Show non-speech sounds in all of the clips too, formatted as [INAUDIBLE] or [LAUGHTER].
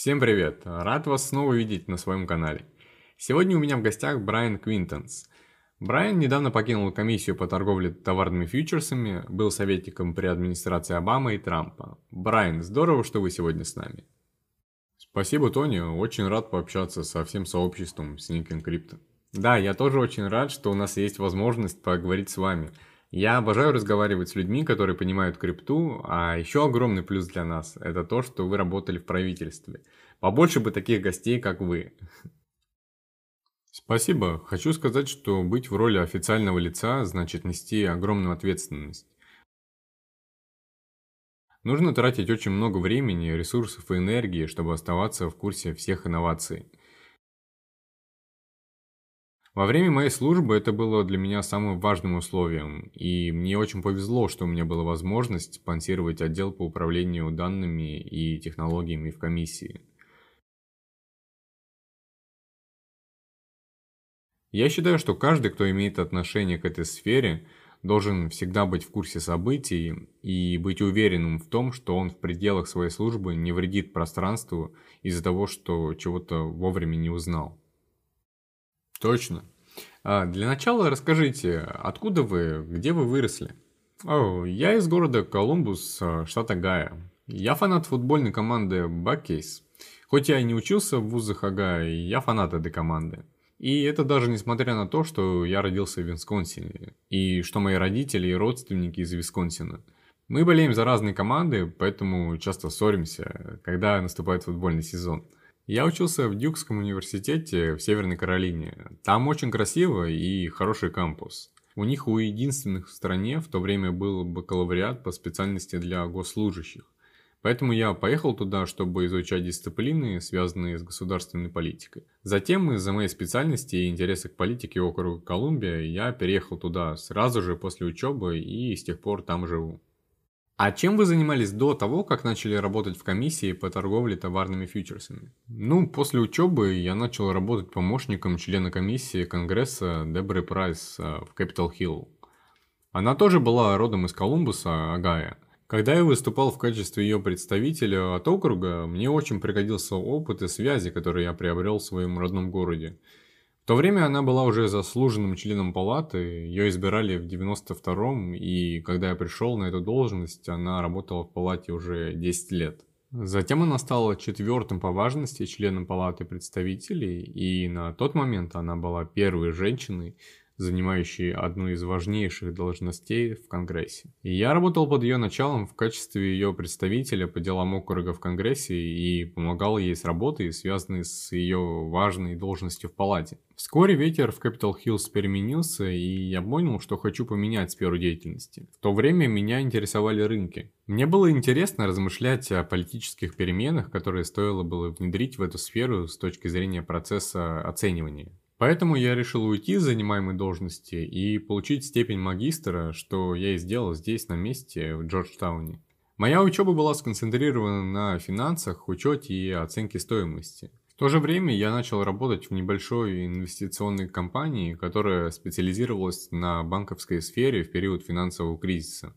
Всем привет! Рад вас снова видеть на своем канале. Сегодня у меня в гостях Брайан Квинтонс. Брайан недавно покинул комиссию по торговле товарными фьючерсами, был советником при администрации Обамы и Трампа. Брайан, здорово, что вы сегодня с нами. Спасибо, Тони. Очень рад пообщаться со всем сообществом Sneaking Crypto. Да, я тоже очень рад, что у нас есть возможность поговорить с вами – я обожаю разговаривать с людьми, которые понимают крипту, а еще огромный плюс для нас – это то, что вы работали в правительстве. Побольше бы таких гостей, как вы. Спасибо. Хочу сказать, что быть в роли официального лица значит нести огромную ответственность. Нужно тратить очень много времени, ресурсов и энергии, чтобы оставаться в курсе всех инноваций. Во время моей службы это было для меня самым важным условием, и мне очень повезло, что у меня была возможность спонсировать отдел по управлению данными и технологиями в комиссии. Я считаю, что каждый, кто имеет отношение к этой сфере, должен всегда быть в курсе событий и быть уверенным в том, что он в пределах своей службы не вредит пространству из-за того, что чего-то вовремя не узнал. Точно. А, для начала расскажите, откуда вы, где вы выросли? О, я из города Колумбус, а, штата Гая. Я фанат футбольной команды Баккейс. Хоть я и не учился в вузах Агая, я фанат этой команды. И это даже несмотря на то, что я родился в Висконсине, и что мои родители и родственники из Висконсина. Мы болеем за разные команды, поэтому часто ссоримся, когда наступает футбольный сезон – я учился в Дюкском университете в Северной Каролине. Там очень красиво и хороший кампус. У них у единственных в стране в то время был бакалавриат по специальности для госслужащих. Поэтому я поехал туда, чтобы изучать дисциплины, связанные с государственной политикой. Затем из-за моей специальности и интереса к политике округа Колумбия я переехал туда сразу же после учебы и с тех пор там живу. А чем вы занимались до того, как начали работать в комиссии по торговле товарными фьючерсами? Ну, после учебы я начал работать помощником члена комиссии Конгресса Дебры Прайс э, в Capitol Hill. Она тоже была родом из Колумбуса, Агая. Когда я выступал в качестве ее представителя от округа, мне очень пригодился опыт и связи, которые я приобрел в своем родном городе – то время она была уже заслуженным членом палаты, ее избирали в 92-м, и когда я пришел на эту должность, она работала в палате уже 10 лет. Затем она стала четвертым по важности членом палаты представителей, и на тот момент она была первой женщиной, занимающей одну из важнейших должностей в Конгрессе. И я работал под ее началом в качестве ее представителя по делам округа в Конгрессе и помогал ей с работой, связанной с ее важной должностью в палате. Вскоре ветер в Capitol Hills переменился, и я понял, что хочу поменять сферу деятельности. В то время меня интересовали рынки. Мне было интересно размышлять о политических переменах, которые стоило было внедрить в эту сферу с точки зрения процесса оценивания. Поэтому я решил уйти с занимаемой должности и получить степень магистра, что я и сделал здесь, на месте, в Джорджтауне. Моя учеба была сконцентрирована на финансах, учете и оценке стоимости. В то же время я начал работать в небольшой инвестиционной компании, которая специализировалась на банковской сфере в период финансового кризиса.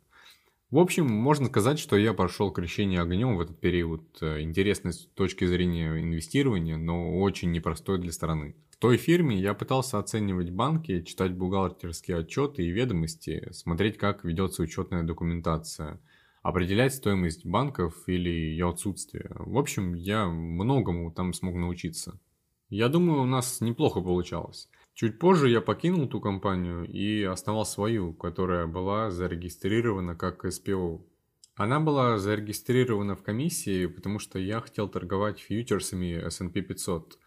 В общем, можно сказать, что я прошел крещение огнем в этот период. Интересный с точки зрения инвестирования, но очень непростой для страны той фирме я пытался оценивать банки, читать бухгалтерские отчеты и ведомости, смотреть, как ведется учетная документация, определять стоимость банков или ее отсутствие. В общем, я многому там смог научиться. Я думаю, у нас неплохо получалось. Чуть позже я покинул ту компанию и основал свою, которая была зарегистрирована как СПО. Она была зарегистрирована в комиссии, потому что я хотел торговать фьючерсами S&P 500.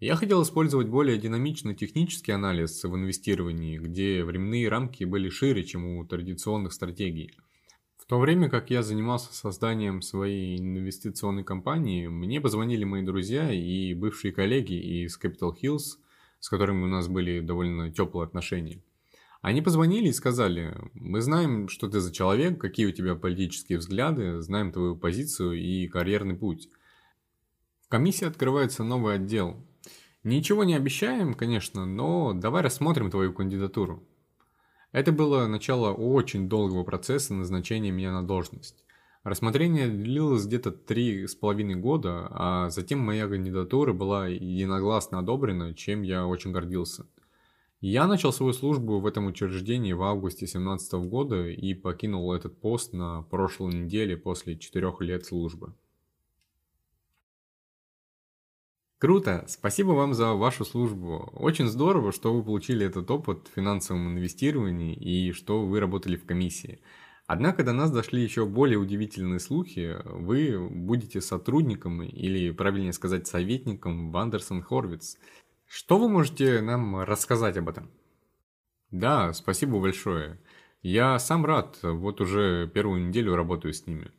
Я хотел использовать более динамичный технический анализ в инвестировании, где временные рамки были шире, чем у традиционных стратегий. В то время как я занимался созданием своей инвестиционной компании, мне позвонили мои друзья и бывшие коллеги из Capital Hills, с которыми у нас были довольно теплые отношения. Они позвонили и сказали, мы знаем, что ты за человек, какие у тебя политические взгляды, знаем твою позицию и карьерный путь. В комиссии открывается новый отдел, Ничего не обещаем, конечно, но давай рассмотрим твою кандидатуру. Это было начало очень долгого процесса назначения меня на должность. Рассмотрение длилось где-то три с половиной года, а затем моя кандидатура была единогласно одобрена, чем я очень гордился. Я начал свою службу в этом учреждении в августе 2017 года и покинул этот пост на прошлой неделе после четырех лет службы. Круто! Спасибо вам за вашу службу. Очень здорово, что вы получили этот опыт в финансовом инвестировании и что вы работали в комиссии. Однако до нас дошли еще более удивительные слухи. Вы будете сотрудником, или правильнее сказать советником в Андерсон Хорвиц. Что вы можете нам рассказать об этом? Да, спасибо большое. Я сам рад, вот уже первую неделю работаю с ними.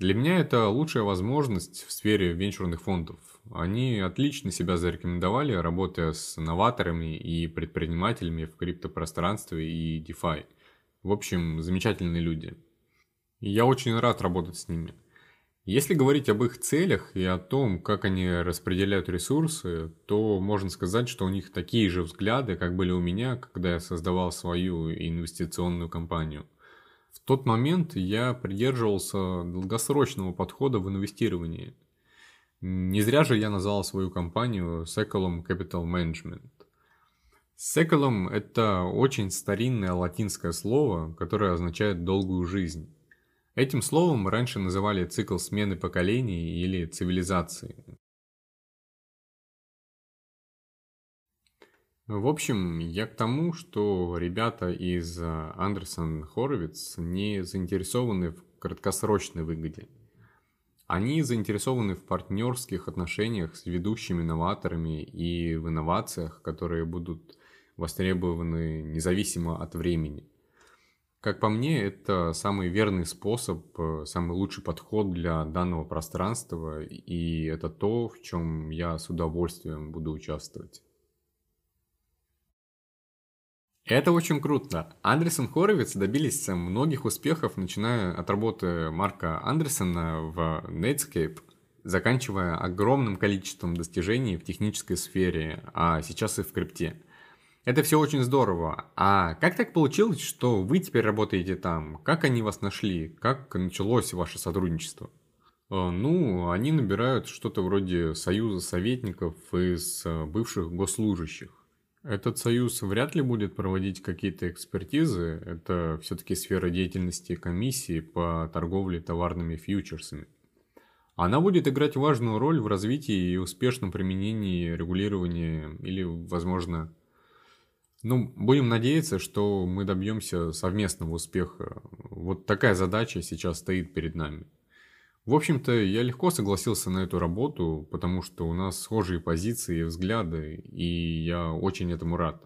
Для меня это лучшая возможность в сфере венчурных фондов. Они отлично себя зарекомендовали, работая с новаторами и предпринимателями в криптопространстве и DeFi. В общем, замечательные люди. И я очень рад работать с ними. Если говорить об их целях и о том, как они распределяют ресурсы, то можно сказать, что у них такие же взгляды, как были у меня, когда я создавал свою инвестиционную компанию. В тот момент я придерживался долгосрочного подхода в инвестировании. Не зря же я назвал свою компанию Seculum Capital Management. Секолом – это очень старинное латинское слово, которое означает «долгую жизнь». Этим словом раньше называли цикл смены поколений или цивилизации. В общем, я к тому, что ребята из Андерсон Хоровиц не заинтересованы в краткосрочной выгоде. Они заинтересованы в партнерских отношениях с ведущими новаторами и в инновациях, которые будут востребованы независимо от времени. Как по мне, это самый верный способ, э, самый лучший подход для данного пространства, и это то, в чем я с удовольствием буду участвовать. Это очень круто. Андерсон Хоровиц добились многих успехов, начиная от работы Марка Андерсона в Netscape, заканчивая огромным количеством достижений в технической сфере, а сейчас и в крипте. Это все очень здорово. А как так получилось, что вы теперь работаете там? Как они вас нашли? Как началось ваше сотрудничество? Э, ну, они набирают что-то вроде союза советников из э, бывших госслужащих. Этот союз вряд ли будет проводить какие-то экспертизы. Это все-таки сфера деятельности комиссии по торговле товарными фьючерсами. Она будет играть важную роль в развитии и успешном применении регулирования или, возможно, ну, будем надеяться, что мы добьемся совместного успеха. Вот такая задача сейчас стоит перед нами. В общем-то, я легко согласился на эту работу, потому что у нас схожие позиции и взгляды, и я очень этому рад.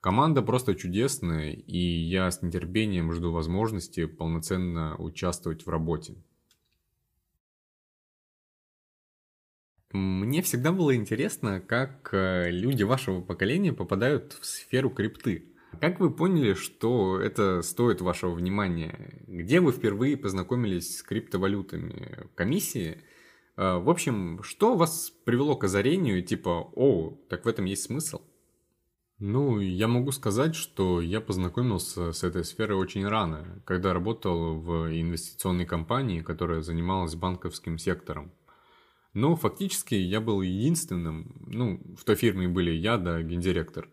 Команда просто чудесная, и я с нетерпением жду возможности полноценно участвовать в работе. Мне всегда было интересно, как э, люди вашего поколения попадают в сферу крипты. Как вы поняли, что это стоит вашего внимания? Где вы впервые познакомились с криптовалютами? Комиссии? Э, в общем, что вас привело к озарению, типа, о, так в этом есть смысл? Ну, я могу сказать, что я познакомился с этой сферой очень рано, когда работал в инвестиционной компании, которая занималась банковским сектором. Но фактически я был единственным, ну, в той фирме были я да гендиректор.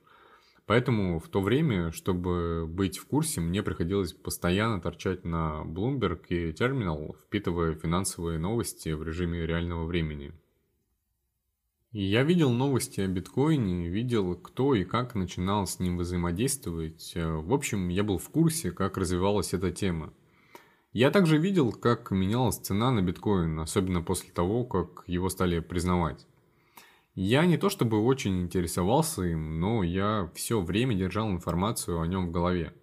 Поэтому в то время, чтобы быть в курсе, мне приходилось постоянно торчать на Bloomberg и Terminal, впитывая финансовые новости в режиме реального времени. Я видел новости о биткоине, видел, кто и как начинал с ним взаимодействовать. В общем, я был в курсе, как развивалась эта тема. Я также видел, как менялась цена на биткоин, особенно после того, как его стали признавать. Я не то чтобы очень интересовался им, но я все время держал информацию о нем в голове.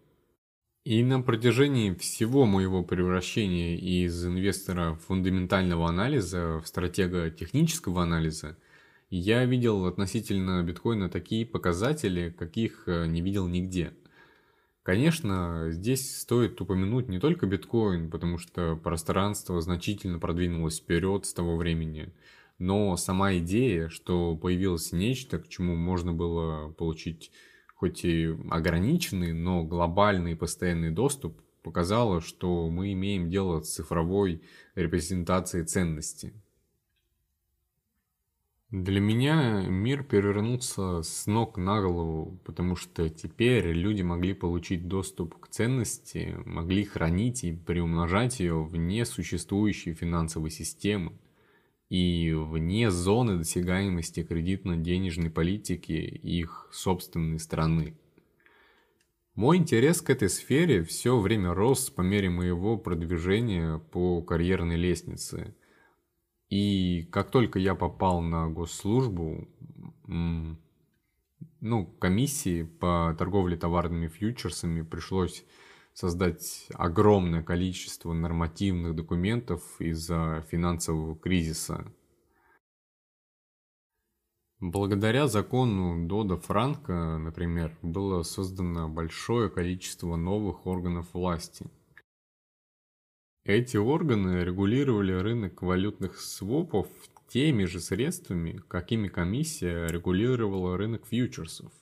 И на протяжении всего моего превращения из инвестора фундаментального анализа в стратега технического анализа, я видел относительно биткоина такие показатели, каких э, не видел нигде – Конечно, здесь стоит упомянуть не только биткоин, потому что пространство значительно продвинулось вперед с того времени, но сама идея, что появилось нечто, к чему можно было получить хоть и ограниченный, но глобальный постоянный доступ, показало, что мы имеем дело с цифровой репрезентацией ценности. Для меня мир перевернулся с ног на голову, потому что теперь люди могли получить доступ к ценности, могли хранить и приумножать ее вне существующей финансовой системы и вне зоны досягаемости кредитно-денежной политики их собственной страны. Мой интерес к этой сфере все время рос по мере моего продвижения по карьерной лестнице – и как только я попал на госслужбу, ну, комиссии по торговле товарными фьючерсами пришлось создать огромное количество нормативных документов из-за финансового кризиса. Благодаря закону Дода Франка, например, было создано большое количество новых органов власти – эти органы регулировали рынок валютных свопов теми же средствами, какими комиссия регулировала рынок фьючерсов.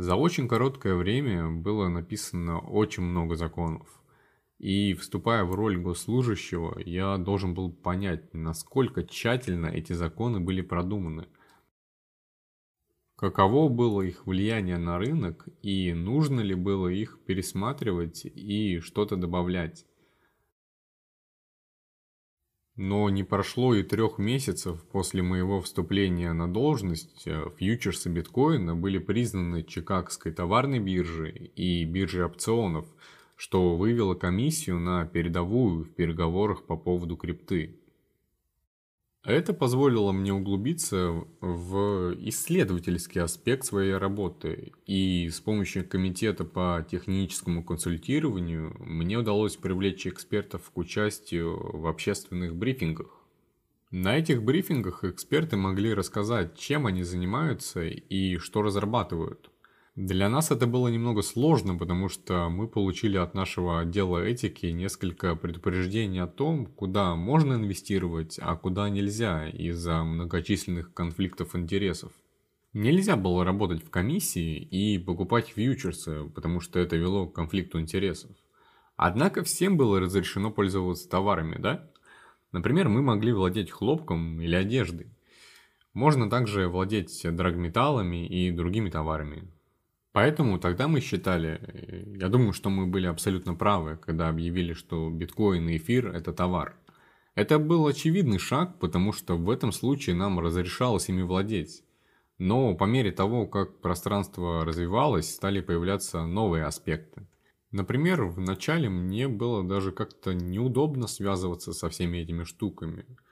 За очень короткое время было написано очень много законов. И вступая в роль госслужащего, я должен был понять, насколько тщательно эти законы были продуманы – каково было их влияние на рынок и нужно ли было их пересматривать и что-то добавлять. Но не прошло и трех месяцев после моего вступления на должность, э, фьючерсы биткоина были признаны Чикагской товарной биржей и биржей опционов, что вывело комиссию на передовую в переговорах по поводу крипты. Это позволило мне углубиться в исследовательский аспект своей работы, и с помощью комитета по техническому консультированию мне удалось привлечь экспертов к участию в общественных брифингах. На этих брифингах эксперты могли рассказать, чем они занимаются и что разрабатывают – для нас это было немного сложно, потому что мы получили от нашего отдела этики несколько предупреждений о том, куда можно инвестировать, а куда нельзя из-за многочисленных конфликтов интересов. Нельзя было работать в комиссии и покупать фьючерсы, потому что это вело к конфликту интересов. Однако всем было разрешено пользоваться товарами, да? Например, мы могли владеть хлопком или одеждой. Можно также владеть драгметаллами и другими товарами. Поэтому тогда мы считали, э, я думаю, что мы были абсолютно правы, когда объявили, что биткоин и эфир – это товар. Это был очевидный шаг, потому что в этом случае нам разрешалось ими владеть. Но по мере того, как пространство развивалось, стали появляться новые аспекты. Например, в начале мне было даже как-то неудобно связываться со всеми этими штуками –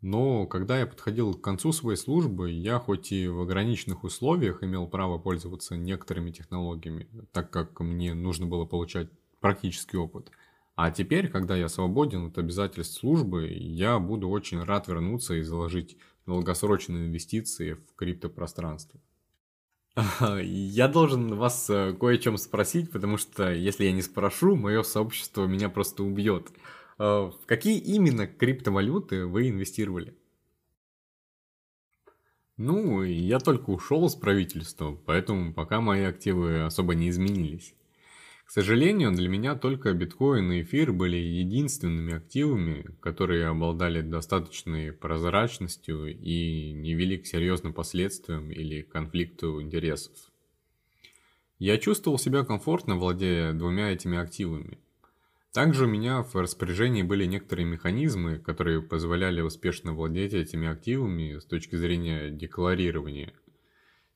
но когда я подходил к концу своей службы, я хоть и в ограниченных условиях имел право пользоваться некоторыми технологиями, так как мне нужно было получать практический опыт. А теперь, когда я свободен от обязательств службы, я буду очень рад вернуться и заложить долгосрочные инвестиции в криптопространство. [LAUGHS] Я должен вас э, кое о чем спросить, потому что если я не спрошу, мое сообщество меня просто убьет. А, в какие именно криптовалюты вы инвестировали? Ну, я только ушел из правительства, поэтому пока мои активы особо не изменились. К сожалению, для меня только биткоин и эфир были единственными активами, которые обладали достаточной прозрачностью и не вели к серьезным последствиям или конфликту интересов. Я чувствовал себя комфортно, владея двумя этими активами – также у меня в распоряжении были некоторые механизмы, которые позволяли успешно владеть этими активами с точки зрения декларирования.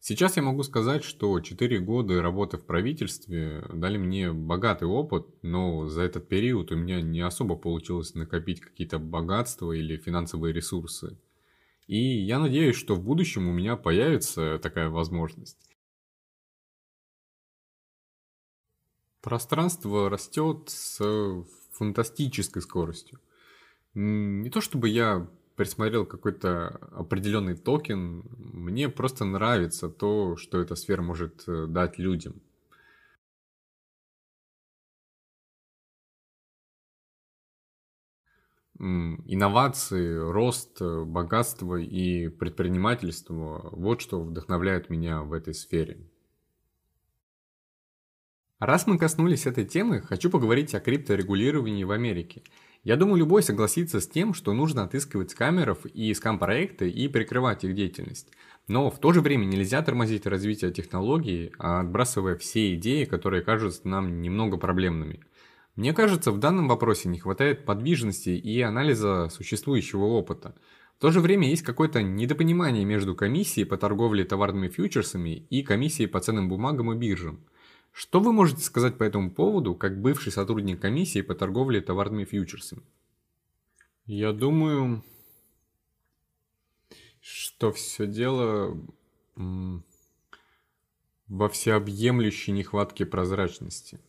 Сейчас я могу сказать, что 4 года работы в правительстве дали мне богатый опыт, но за этот период у меня не особо получилось накопить какие-то богатства или финансовые ресурсы. И я надеюсь, что в будущем у меня появится такая возможность. Пространство растет с фантастической скоростью. Не то чтобы я присмотрел какой-то определенный токен, мне просто нравится то, что эта сфера может э, дать людям. Инновации, рост, богатство и предпринимательство – вот что вдохновляет меня в этой сфере. Раз мы коснулись этой темы, хочу поговорить о крипторегулировании в Америке. Я думаю, любой согласится с тем, что нужно отыскивать скамеров и скам-проекты и прикрывать их деятельность. Но в то же время нельзя тормозить развитие технологий, отбрасывая все идеи, которые кажутся нам немного проблемными. Мне кажется, в данном вопросе не хватает подвижности и анализа существующего опыта. В то же время есть какое-то недопонимание между комиссией по торговле товарными фьючерсами и комиссией по ценным бумагам и биржам. Что вы можете сказать по этому поводу, как бывший сотрудник комиссии по торговле товарными фьючерсами? Я думаю, что все дело во всеобъемлющей нехватке прозрачности.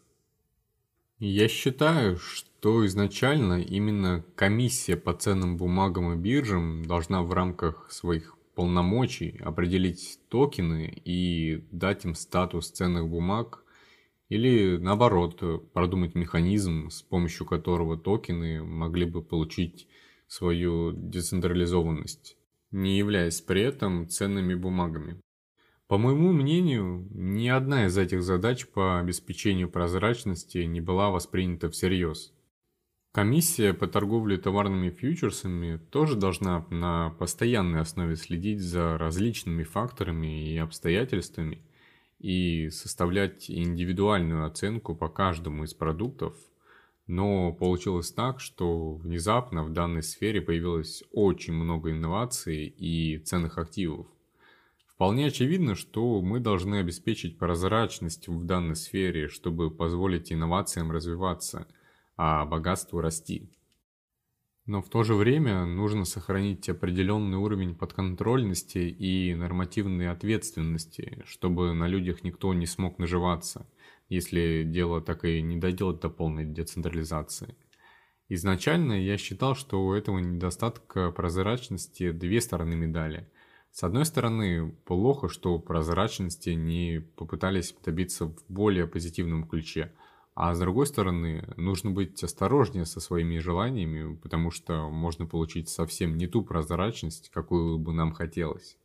Я считаю, что изначально именно комиссия по ценным бумагам и биржам должна в рамках своих полномочий определить токены и дать им статус ценных бумаг или наоборот, продумать механизм, с помощью которого токены могли бы получить свою децентрализованность, не являясь при этом ценными бумагами. По моему мнению, ни одна из этих задач по обеспечению прозрачности не была воспринята всерьез. Комиссия по торговле товарными фьючерсами тоже должна на постоянной основе следить за различными факторами и обстоятельствами – и составлять индивидуальную оценку по каждому из продуктов, но получилось так, что внезапно в данной сфере появилось очень много инноваций и ценных активов. Вполне очевидно, что мы должны обеспечить прозрачность в данной сфере, чтобы позволить инновациям развиваться, а богатству расти. Но в то же время нужно сохранить определенный уровень подконтрольности и нормативной ответственности, чтобы на людях никто не смог наживаться, если дело так и не дойдет до полной децентрализации. Изначально я считал, что у этого недостатка прозрачности две стороны медали. С одной стороны, плохо, что прозрачности не попытались добиться в более позитивном ключе – а с другой стороны, нужно быть осторожнее со своими желаниями, потому что можно получить совсем не ту прозрачность, какую бы нам хотелось.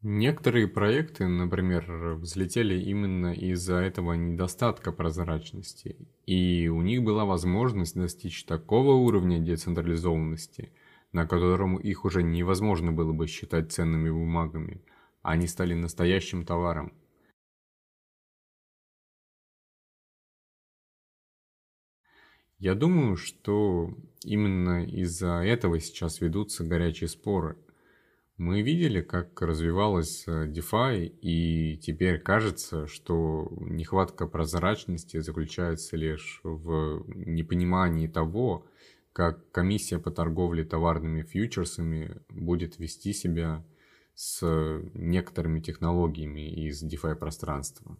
Некоторые проекты, например, взлетели именно из-за этого недостатка прозрачности, и у них была возможность достичь такого уровня децентрализованности, на котором их уже невозможно было бы считать ценными бумагами, они стали настоящим товаром – Я думаю, что именно из-за этого сейчас ведутся горячие споры. Мы видели, как развивалась э, DeFi, и теперь кажется, что нехватка прозрачности заключается лишь в непонимании того, как комиссия по торговле товарными фьючерсами будет вести себя с некоторыми технологиями из DeFi пространства.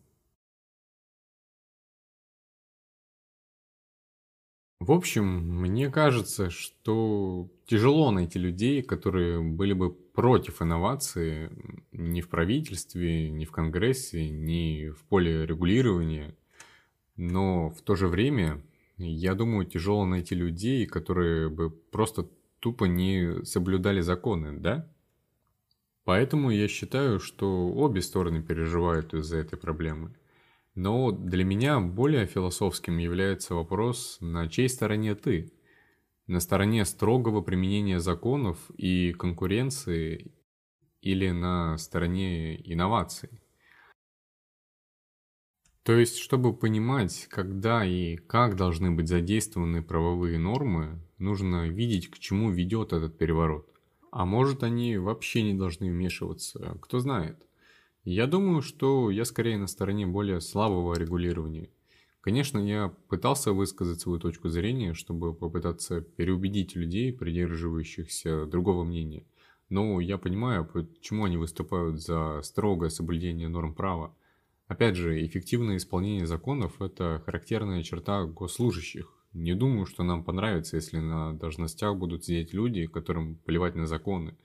В общем, мне кажется, что тяжело найти людей, которые были бы против инновации ни в правительстве, ни в Конгрессе, ни в поле регулирования. Но в то же время, я думаю, тяжело найти людей, которые бы просто тупо не соблюдали законы, да? Поэтому я считаю, что обе стороны переживают из-за этой проблемы. Но для меня более философским является вопрос, на чьей стороне ты? На стороне строгого применения законов и конкуренции или на стороне инноваций? То есть, чтобы понимать, когда и как должны быть задействованы правовые нормы, нужно видеть, к чему ведет этот переворот. А может, они вообще не должны вмешиваться, кто знает. Я думаю, что я скорее на стороне более слабого регулирования. Конечно, я пытался высказать свою точку зрения, чтобы попытаться переубедить людей, придерживающихся другого мнения. Но я понимаю, почему они выступают за строгое соблюдение норм права. Опять же, эффективное исполнение законов – это характерная черта госслужащих. Не думаю, что нам понравится, если на должностях будут сидеть люди, которым плевать на законы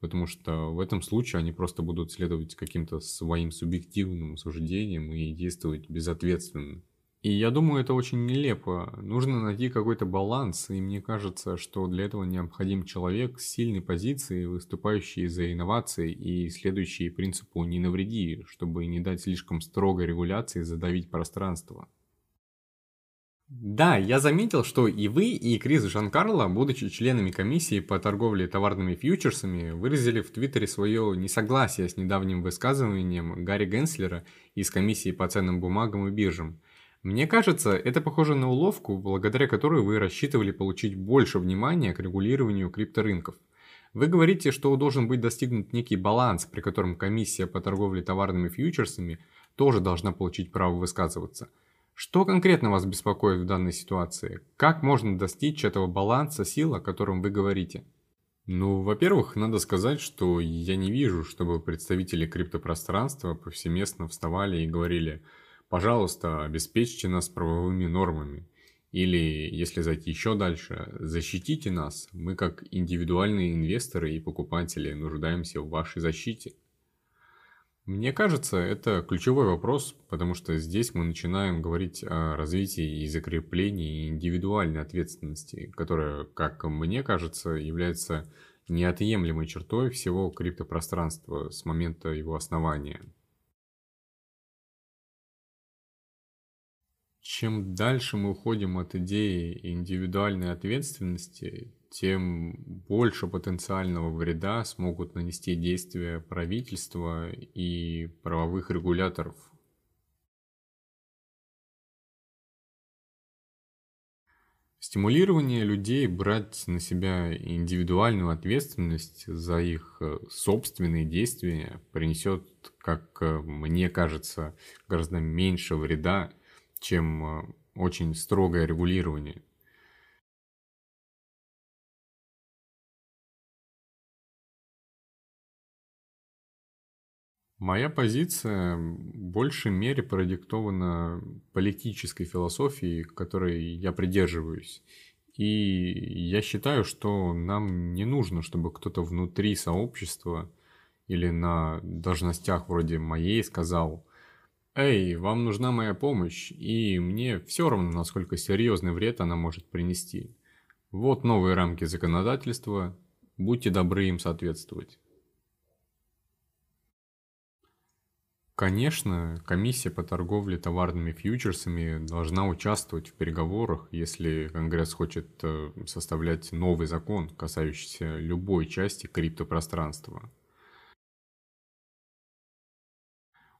потому что в этом случае они просто будут следовать каким-то своим субъективным суждениям и действовать безответственно. И я думаю, это очень нелепо. Нужно найти какой-то баланс, и мне кажется, что для этого необходим человек с сильной позицией, выступающий за инновации и следующий принципу «не навреди», чтобы не дать слишком строгой регуляции задавить пространство. Да, я заметил, что и вы, и Крис Жан-Карло, будучи членами комиссии по торговле товарными фьючерсами, выразили в Твиттере свое несогласие с недавним высказыванием Гарри Генслера из комиссии по ценным бумагам и биржам – мне кажется, это похоже на уловку, благодаря которой вы рассчитывали получить больше внимания к регулированию крипторынков. Вы говорите, что должен быть достигнут некий баланс, при котором комиссия по торговле товарными фьючерсами тоже должна получить право высказываться. Что конкретно вас беспокоит в данной ситуации? Как можно достичь этого баланса сил, о котором вы говорите? Ну, во-первых, надо сказать, что я не вижу, чтобы представители криптопространства повсеместно вставали и говорили – пожалуйста, обеспечьте нас правовыми нормами. Или, если зайти еще дальше, защитите нас. Мы, как индивидуальные инвесторы и покупатели, нуждаемся в вашей защите. Мне кажется, это ключевой вопрос, потому что здесь мы начинаем говорить о развитии и закреплении индивидуальной ответственности, которая, как мне кажется, является неотъемлемой чертой всего криптопространства с момента его основания. чем дальше мы уходим от идеи индивидуальной ответственности, тем больше потенциального вреда смогут нанести действия правительства и правовых регуляторов. Стимулирование людей брать на себя индивидуальную ответственность за их э, собственные действия принесет, как э, мне кажется, гораздо меньше вреда, чем э, очень строгое регулирование. Моя позиция в большей мере продиктована политической философией, которой я придерживаюсь. И я считаю, что нам не нужно, чтобы кто-то внутри сообщества или на должностях вроде моей сказал, «Эй, вам нужна моя помощь, и мне все равно, насколько серьезный вред она может принести. Вот новые рамки законодательства, будьте добры им соответствовать». Конечно, комиссия по торговле товарными фьючерсами должна участвовать в переговорах, если Конгресс хочет э, составлять новый закон, касающийся любой части криптопространства.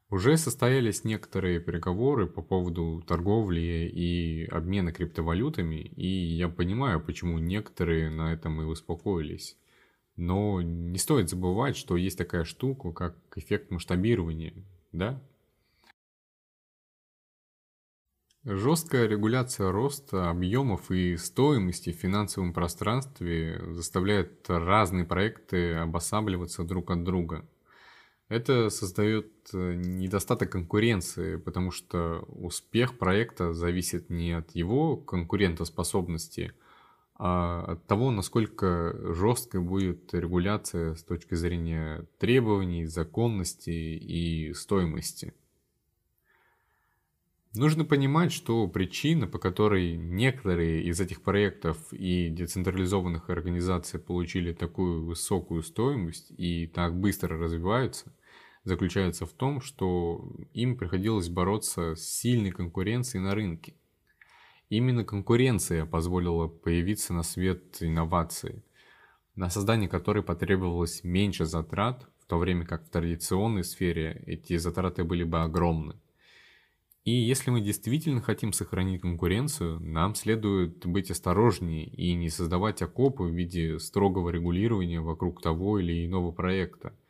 Уже состоялись некоторые переговоры по поводу торговли и обмена криптовалютами, и я понимаю, почему некоторые на этом и успокоились. Но не стоит забывать, что есть такая штука, как эффект масштабирования, да? Жесткая регуляция роста объемов и стоимости в финансовом пространстве заставляет разные проекты обосабливаться друг от друга – это создает э, недостаток конкуренции, потому что успех проекта зависит не от его конкурентоспособности, а от того, насколько жесткой будет регуляция с точки зрения требований, законности и стоимости. Нужно понимать, что причина, по которой некоторые из этих проектов и децентрализованных организаций получили такую высокую стоимость и так быстро развиваются, заключается в том, что им приходилось бороться с сильной конкуренцией на рынке. Именно конкуренция позволила появиться на свет инновации, на создание которой потребовалось меньше затрат, в то время как в традиционной сфере эти затраты были бы огромны. И если мы действительно хотим сохранить конкуренцию, нам следует быть осторожнее и не создавать окопы в виде строгого регулирования вокруг того или иного проекта –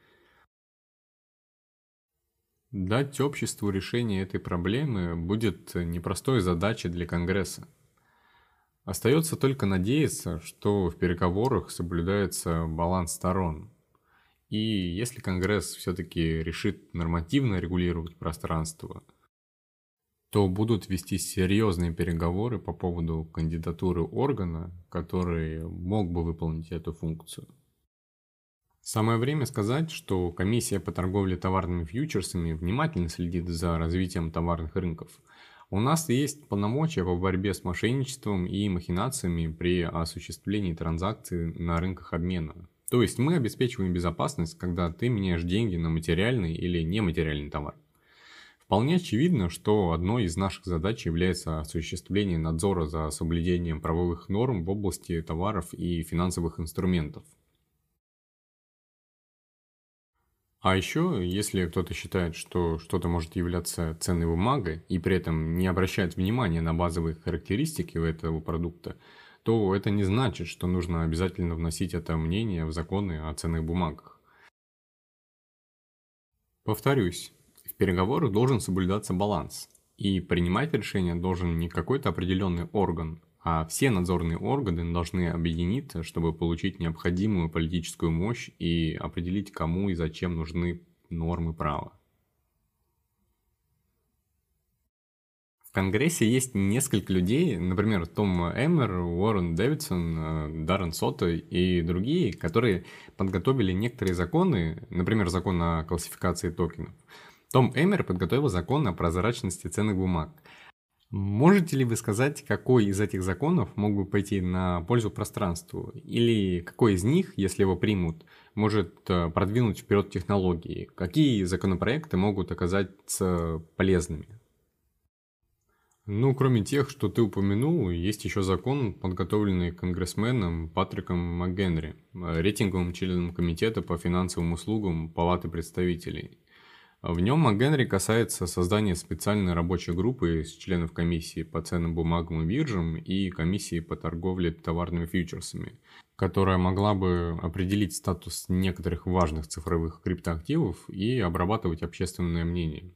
Дать обществу решение этой проблемы будет непростой задачей для Конгресса. Остается только надеяться, что в переговорах соблюдается баланс сторон. И если Конгресс все-таки решит нормативно регулировать пространство, то будут вести серьезные переговоры по поводу кандидатуры органа, который мог бы выполнить эту функцию. Самое время сказать, что комиссия по торговле товарными фьючерсами внимательно следит за развитием товарных рынков. У нас есть полномочия по борьбе с мошенничеством и махинациями при осуществлении транзакций на рынках обмена. То есть мы обеспечиваем безопасность, когда ты меняешь деньги на материальный или нематериальный товар. Вполне очевидно, что одной из наших задач является осуществление надзора за соблюдением правовых норм в области товаров и финансовых инструментов. А еще, если кто-то считает, что что-то может являться ценной бумагой и при этом не обращает внимания на базовые характеристики этого продукта, то это не значит, что нужно обязательно вносить это мнение в законы о ценных бумагах. Повторюсь, в переговорах должен соблюдаться баланс, и принимать решение должен не какой-то определенный орган, а все надзорные органы должны объединиться, чтобы получить необходимую политическую мощь и определить, кому и зачем нужны нормы права. В Конгрессе есть несколько людей, например, Том Эммер, Уоррен Дэвидсон, э, Даррен Сотто и другие, которые подготовили некоторые законы, например, закон о классификации токенов. Том Эммер подготовил закон о прозрачности ценных бумаг – Можете ли вы сказать, какой из этих законов мог бы пойти на пользу пространству? Или какой из них, если его примут, может э, продвинуть вперед технологии? Какие законопроекты могут оказаться полезными? Ну, кроме тех, что ты упомянул, есть еще закон, подготовленный конгрессменом Патриком МакГенри, э, рейтинговым членом Комитета по финансовым услугам Палаты представителей – в нем МакГенри касается создания специальной рабочей группы из членов комиссии по ценным бумагам и биржам и комиссии по торговле товарными фьючерсами, которая могла бы определить статус некоторых важных цифровых криптоактивов и обрабатывать общественное мнение.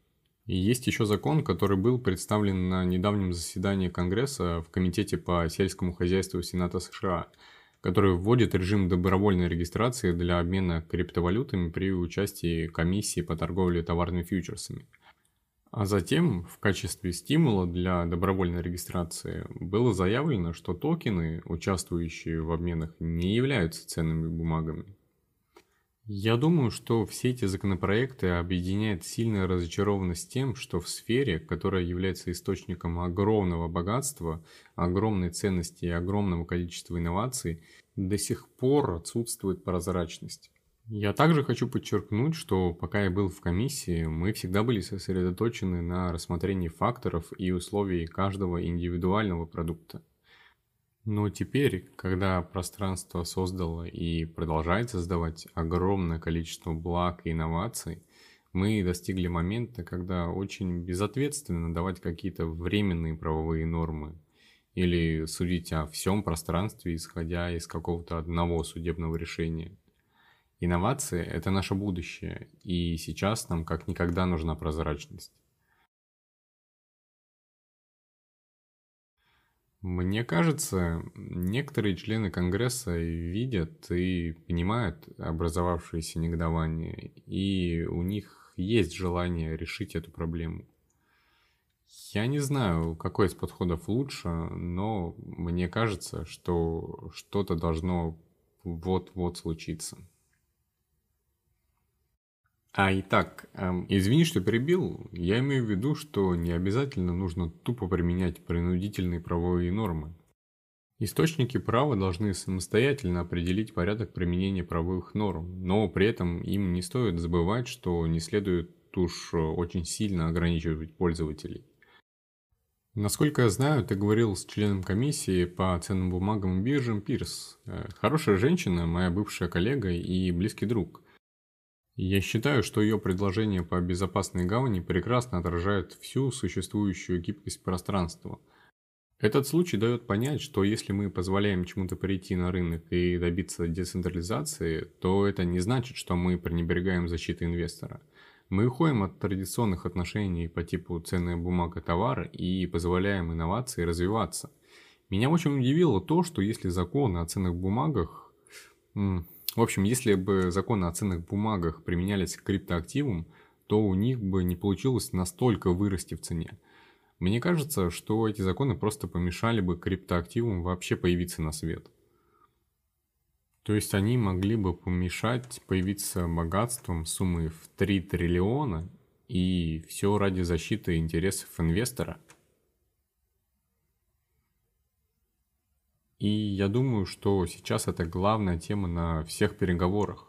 И есть еще закон, который был представлен на недавнем заседании Конгресса в Комитете по сельскому хозяйству Сената США – который вводит режим добровольной регистрации для обмена криптовалютами при участии комиссии по торговле товарными фьючерсами. А затем, в качестве стимула для добровольной регистрации, было заявлено, что токены, участвующие в обменах, не являются ценными бумагами. Я думаю, что все эти законопроекты объединяет сильная разочарованность тем, что в сфере, которая является источником огромного богатства, огромной ценности и огромного количества инноваций, до сих пор отсутствует прозрачность. Я также хочу подчеркнуть, что пока я был в комиссии, мы всегда были сосредоточены на рассмотрении факторов и условий каждого индивидуального продукта. Но теперь, когда пространство создало и продолжает создавать огромное количество благ и инноваций, мы достигли момента, когда очень безответственно давать какие-то временные правовые нормы или судить о всем пространстве, исходя из какого-то одного судебного решения. Инновации – это наше будущее, и сейчас нам как никогда нужна прозрачность. Мне кажется, некоторые члены Конгресса видят и понимают образовавшееся негодование, и у них есть желание решить эту проблему. Я не знаю, какой из подходов лучше, но мне кажется, что что-то должно вот-вот случиться. А итак, эм, извини, что перебил. Я имею в виду, что не обязательно нужно тупо применять принудительные правовые нормы. Источники права должны самостоятельно определить порядок применения правовых норм, но при этом им не стоит забывать, что не следует уж очень сильно ограничивать пользователей. Насколько я знаю, ты говорил с членом комиссии по ценным бумагам и биржам Пирс. Э, хорошая женщина, моя бывшая коллега и близкий друг – я считаю, что ее предложение по безопасной гавани прекрасно отражает всю существующую гибкость пространства. Этот случай дает понять, что если мы позволяем чему-то прийти на рынок и добиться децентрализации, то это не значит, что мы пренебрегаем защитой инвестора. Мы уходим от традиционных отношений по типу ценная бумага товара и позволяем инновации развиваться. Меня очень удивило то, что если законы о ценных бумагах в общем, если бы законы о ценных бумагах применялись к криптоактивам, то у них бы не получилось настолько вырасти в цене. Мне кажется, что эти законы просто помешали бы криптоактивам вообще появиться на свет. То есть они могли бы помешать появиться богатством суммы в 3 триллиона и все ради защиты интересов инвестора – И я думаю, что сейчас это главная тема на всех переговорах.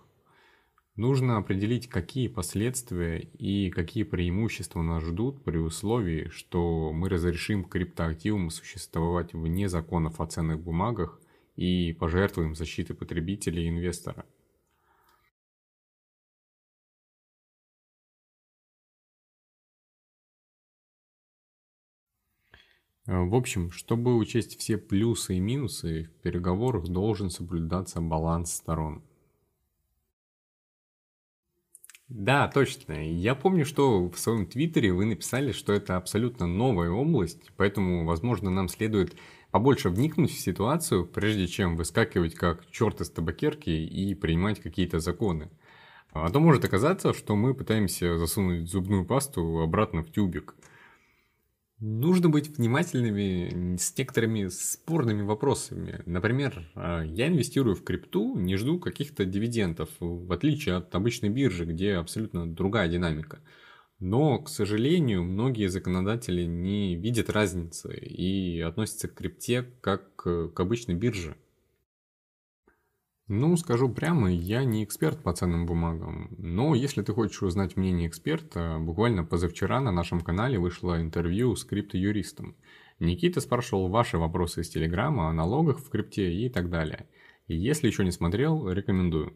Нужно определить, какие последствия и какие преимущества нас ждут при условии, что мы разрешим криптоактивам существовать вне законов о ценных бумагах и пожертвуем защитой потребителя и инвестора. В общем, чтобы учесть все плюсы и минусы, в переговорах должен соблюдаться баланс сторон – да, точно. Я помню, что в своем твиттере вы написали, что это абсолютно новая область, поэтому, возможно, нам следует побольше вникнуть в ситуацию, прежде чем выскакивать как черт из табакерки и принимать какие-то законы. А то может оказаться, что мы пытаемся засунуть зубную пасту обратно в тюбик – нужно быть внимательными с некоторыми спорными вопросами. Например, а, я инвестирую в крипту, не жду каких-то дивидендов, в отличие от обычной биржи, где абсолютно другая динамика. Но, к сожалению, многие законодатели не видят разницы и относятся к крипте как к обычной бирже. Ну, скажу прямо, я не эксперт по ценным бумагам, но если ты хочешь узнать мнение эксперта, буквально позавчера на нашем канале вышло интервью с криптоюристом. Никита спрашивал ваши вопросы из Телеграма о налогах в крипте и так далее. Если еще не смотрел, рекомендую.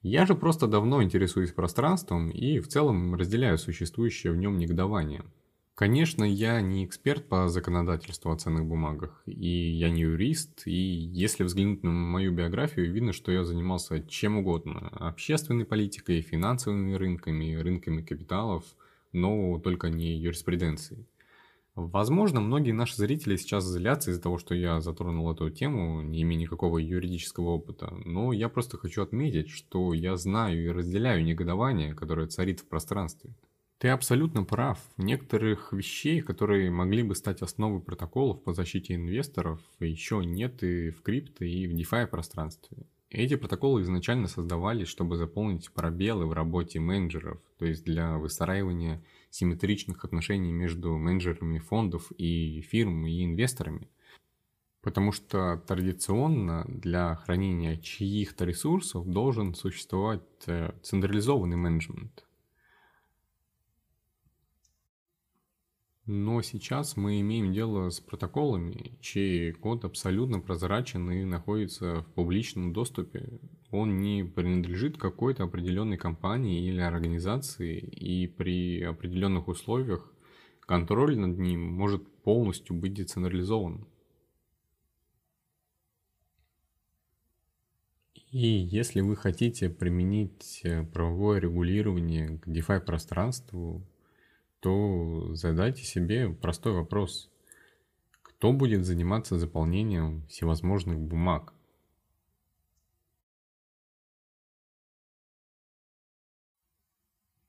Я же просто давно интересуюсь пространством и в целом разделяю существующее в нем негодование – Конечно, я не эксперт по законодательству о ценных бумагах, и я не юрист, и если взглянуть на мою биографию, видно, что я занимался чем угодно. Общественной политикой, финансовыми рынками, рынками капиталов, но только не юриспруденцией. Возможно, многие наши зрители сейчас злятся из-за того, что я затронул эту тему, не имея никакого юридического опыта, но я просто хочу отметить, что я знаю и разделяю негодование, которое царит в пространстве. Ты абсолютно прав. Некоторых вещей, которые могли бы стать основой протоколов по защите инвесторов, еще нет и в крипто, и в DeFi пространстве. Эти протоколы изначально создавались, чтобы заполнить пробелы в работе менеджеров, то есть для выстраивания симметричных отношений между менеджерами фондов и фирм и инвесторами. Потому что традиционно для хранения чьих-то ресурсов должен существовать э, централизованный менеджмент – Но сейчас мы имеем дело с протоколами, чей код абсолютно прозрачен и находится в публичном доступе. Он не принадлежит какой-то определенной компании или организации, и при определенных условиях контроль над ним может полностью быть децентрализован. И если вы хотите применить правовое регулирование к DeFi пространству, то задайте себе простой вопрос. Кто будет заниматься заполнением всевозможных бумаг?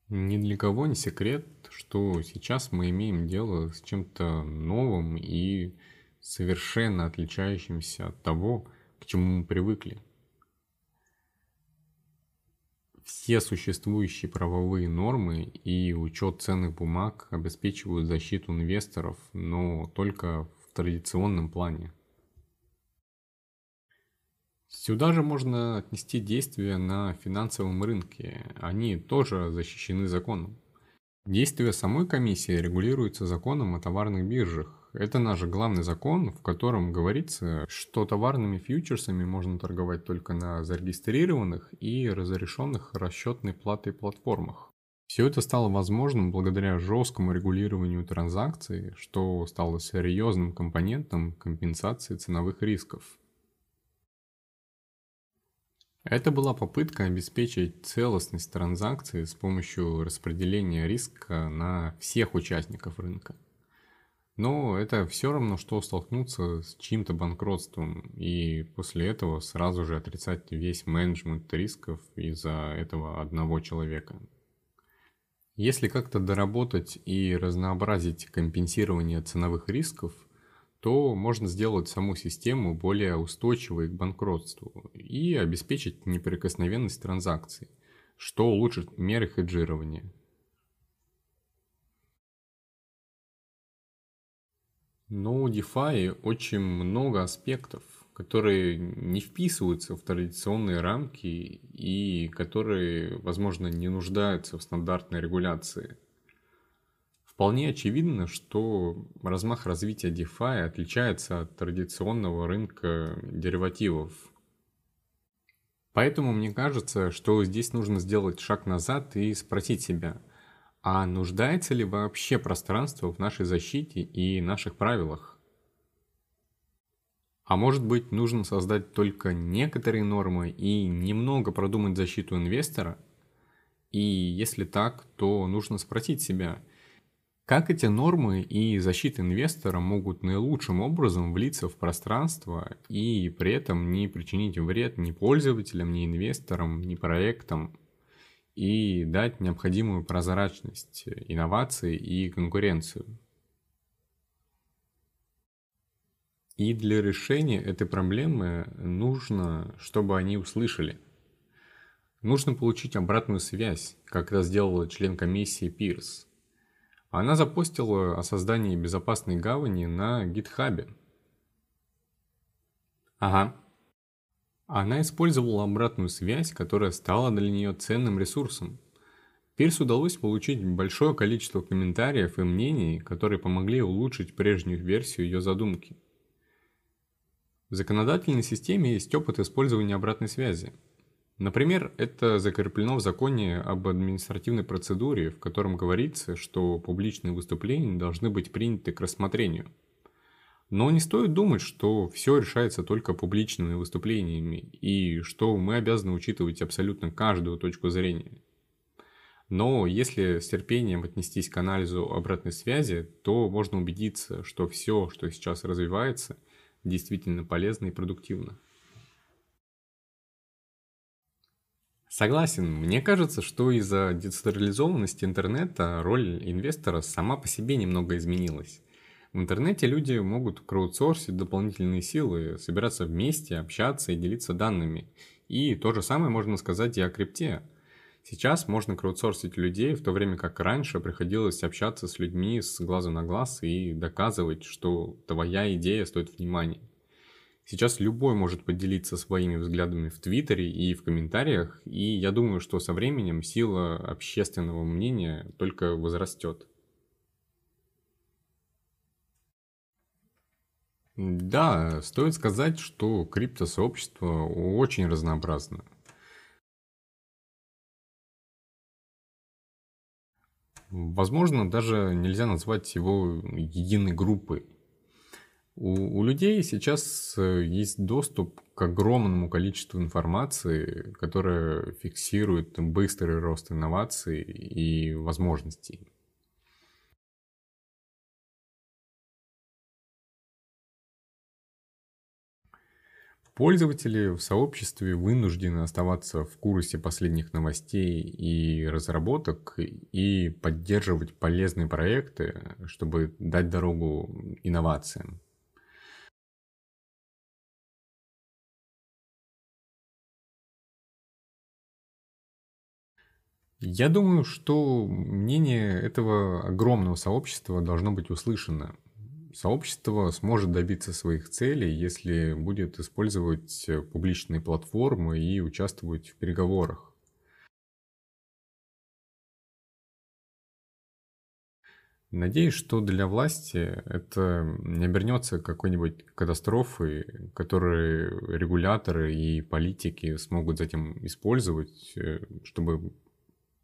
Ни для кого не секрет, что сейчас мы имеем дело с чем-то новым и совершенно отличающимся от того, к чему мы привыкли – все существующие правовые нормы и учет ценных бумаг обеспечивают защиту инвесторов, но только в традиционном плане. Сюда же можно отнести действия на финансовом рынке. Они тоже защищены законом. Действия самой комиссии регулируются законом о товарных биржах, это наш главный закон, в котором говорится, что товарными фьючерсами можно торговать только на зарегистрированных и разрешенных расчетной платой платформах. Все это стало возможным благодаря жесткому регулированию транзакций, что стало серьезным компонентом компенсации ценовых рисков. Это была попытка обеспечить целостность транзакции с помощью распределения риска на всех участников рынка. Но это все равно, что столкнуться с чьим-то банкротством и после этого сразу же отрицать весь менеджмент рисков из-за этого одного человека. Если как-то доработать и разнообразить компенсирование ценовых рисков, то можно сделать саму систему более устойчивой к банкротству и обеспечить неприкосновенность транзакций, что улучшит меры хеджирования. Но у DeFi очень много аспектов. которые не вписываются в традиционные рамки и которые, возможно, не нуждаются в стандартной регуляции. Вполне очевидно, что размах развития DeFi отличается от традиционного рынка деривативов. Поэтому мне кажется, что здесь нужно сделать шаг назад и спросить себя, а нуждается ли вообще пространство в нашей защите и наших правилах? А может быть, нужно создать только некоторые нормы и немного продумать защиту инвестора? И если так, то нужно спросить себя – как эти нормы и защита инвестора могут наилучшим образом влиться в пространство и при этом не причинить вред ни пользователям, ни инвесторам, ни проектам и дать необходимую прозрачность, инновации и конкуренцию? И для решения этой проблемы нужно, чтобы они услышали. Нужно получить обратную связь, как это сделал член комиссии Пирс – она запостила о создании безопасной гавани на гитхабе. Ага. Она использовала обратную связь, которая стала для нее ценным ресурсом. Пирс удалось получить большое количество комментариев и мнений, которые помогли улучшить прежнюю версию ее задумки. В законодательной системе есть опыт использования обратной связи – Например, это закреплено в законе об административной процедуре, в котором говорится, что публичные выступления должны быть приняты к рассмотрению. Но не стоит думать, что все решается только публичными выступлениями и что мы обязаны учитывать абсолютно каждую точку зрения. Но если с терпением отнестись к анализу обратной связи, то можно убедиться, что все, что сейчас развивается, действительно полезно и продуктивно. Согласен. Мне кажется, что из-за децентрализованности интернета роль инвестора сама по себе немного изменилась. В интернете люди могут краудсорсить дополнительные силы, собираться вместе, общаться и делиться данными. И то же самое можно сказать и о крипте. Сейчас можно краудсорсить людей, в то время как раньше приходилось общаться с людьми с глазу на глаз и доказывать, что твоя идея стоит внимания. Сейчас любой может поделиться своими взглядами в Твиттере и в комментариях, и я думаю, что со временем сила общественного мнения только возрастет. Да, стоит сказать, что криптосообщество очень разнообразно. Возможно, даже нельзя назвать его единой группой. У, у людей сейчас э, есть доступ к огромному количеству информации, которая фиксирует быстрый рост инноваций и возможностей. Пользователи в сообществе вынуждены оставаться в курсе последних новостей и разработок и поддерживать полезные проекты, чтобы дать дорогу инновациям. Я думаю, что мнение этого огромного сообщества должно быть услышано. Сообщество сможет добиться своих целей, если будет использовать публичные платформы и участвовать в переговорах. Надеюсь, что для власти это не обернется какой-нибудь катастрофой, которые регуляторы и политики смогут затем использовать, э, чтобы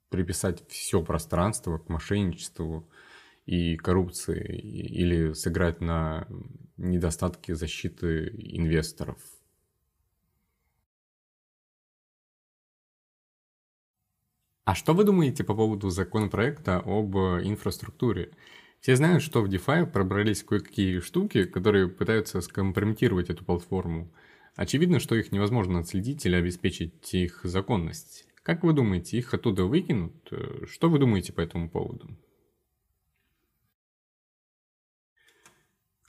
приписать все пространство к мошенничеству и коррупции или сыграть на недостатки защиты инвесторов. А что вы думаете по поводу законопроекта об инфраструктуре? Все знают, что в DeFi пробрались кое-какие штуки, которые пытаются скомпрометировать эту платформу. Очевидно, что их невозможно отследить или обеспечить их законность. Как вы думаете, их оттуда выкинут? Э, что вы думаете по этому поводу?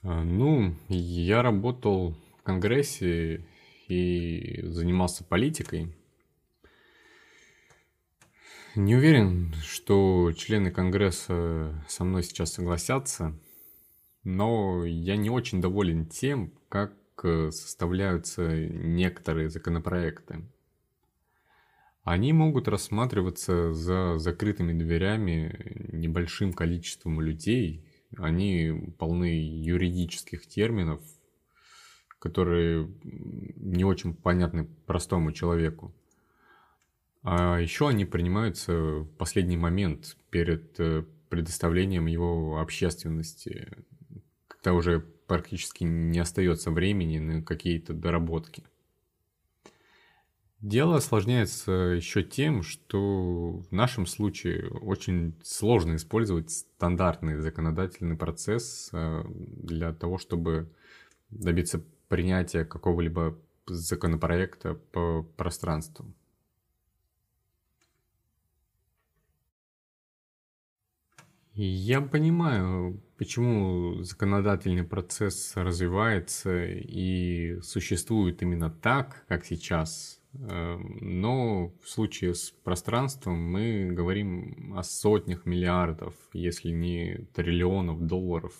Ну, я работал в Конгрессе и занимался политикой. Не уверен, что члены Конгресса со мной сейчас согласятся, но я не очень доволен тем, как э, составляются некоторые законопроекты. Они могут рассматриваться за закрытыми дверями небольшим количеством людей. Они полны юридических терминов, которые не очень понятны простому человеку. А еще они принимаются в последний момент перед э, предоставлением его общественности, когда уже практически не остается времени на какие-то доработки. Дело осложняется еще тем, что в нашем случае очень сложно использовать стандартный законодательный процесс э, для того, чтобы добиться принятия какого-либо законопроекта по пространству. Я понимаю, почему законодательный процесс развивается и существует именно так, как сейчас. Эм, но в случае с пространством мы говорим о сотнях миллиардов, если не триллионов долларов,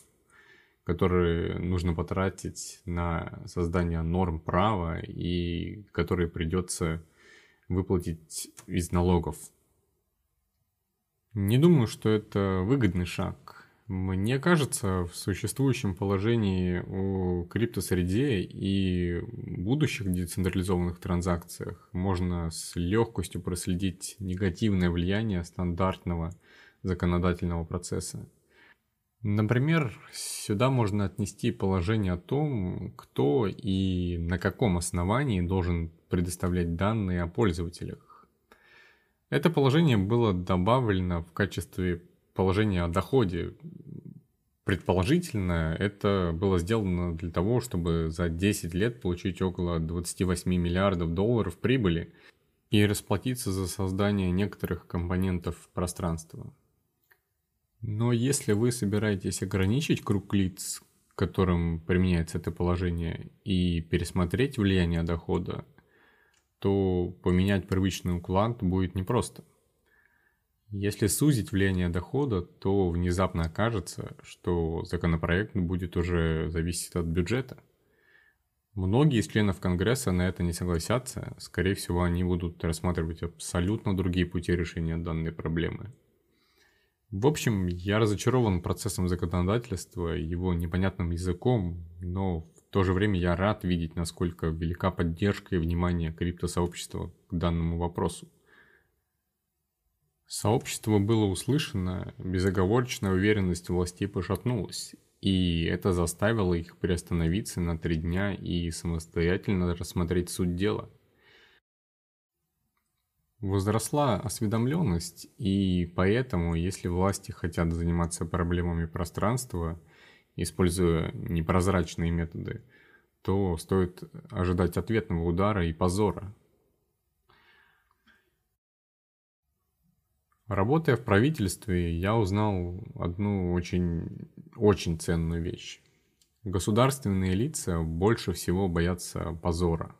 которые нужно потратить на создание норм права и которые придется выплатить из налогов. Не думаю, что это выгодный шаг. Мне кажется, в существующем положении о криптосреде и будущих децентрализованных транзакциях можно с легкостью проследить негативное влияние стандартного законодательного процесса. Например, сюда можно отнести положение о том, кто и на каком основании должен предоставлять данные о пользователях. Это положение было добавлено в качестве положения о доходе. Предположительно, это было сделано для того, чтобы за 10 лет получить около 28 миллиардов долларов прибыли и расплатиться за создание некоторых компонентов пространства. Но если вы собираетесь ограничить круг лиц, которым применяется это положение, и пересмотреть влияние дохода, то поменять привычный уклад будет непросто. Если сузить влияние дохода, то внезапно окажется, что законопроект будет уже зависеть от бюджета. Многие из членов Конгресса на это не согласятся, скорее всего они будут рассматривать абсолютно другие пути решения данной проблемы. В общем, я разочарован процессом законодательства, его непонятным языком, но в то же время я рад видеть, насколько велика поддержка и внимание криптосообщества к данному вопросу. Сообщество было услышано, безоговорочная уверенность властей пошатнулась, и это заставило их приостановиться на три дня и самостоятельно рассмотреть суть дела. Возросла осведомленность, и поэтому, если власти хотят заниматься проблемами пространства – используя непрозрачные методы, то стоит ожидать ответного удара и позора. Работая в правительстве, я узнал одну очень, очень ценную вещь. Государственные лица больше всего боятся позора.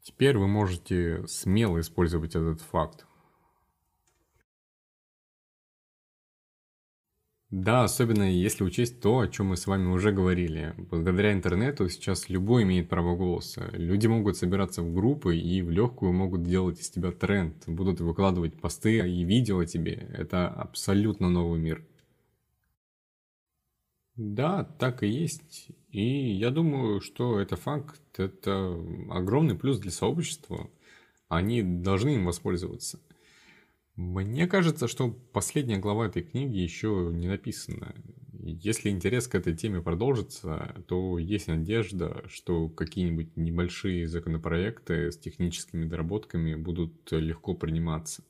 Теперь вы можете смело использовать этот факт. Да, особенно если учесть то, о чем мы с вами уже говорили. Благодаря интернету сейчас любой имеет право голоса. Люди могут собираться в группы и в легкую могут делать из тебя тренд. Будут выкладывать посты и видео о тебе. Это абсолютно новый мир. Да, так и есть. И я думаю, что это факт, это огромный плюс для сообщества. Они должны им воспользоваться. Мне кажется, что последняя глава этой книги еще не написана. Если интерес к этой теме продолжится, то есть надежда, что какие-нибудь небольшие законопроекты с техническими доработками будут легко приниматься.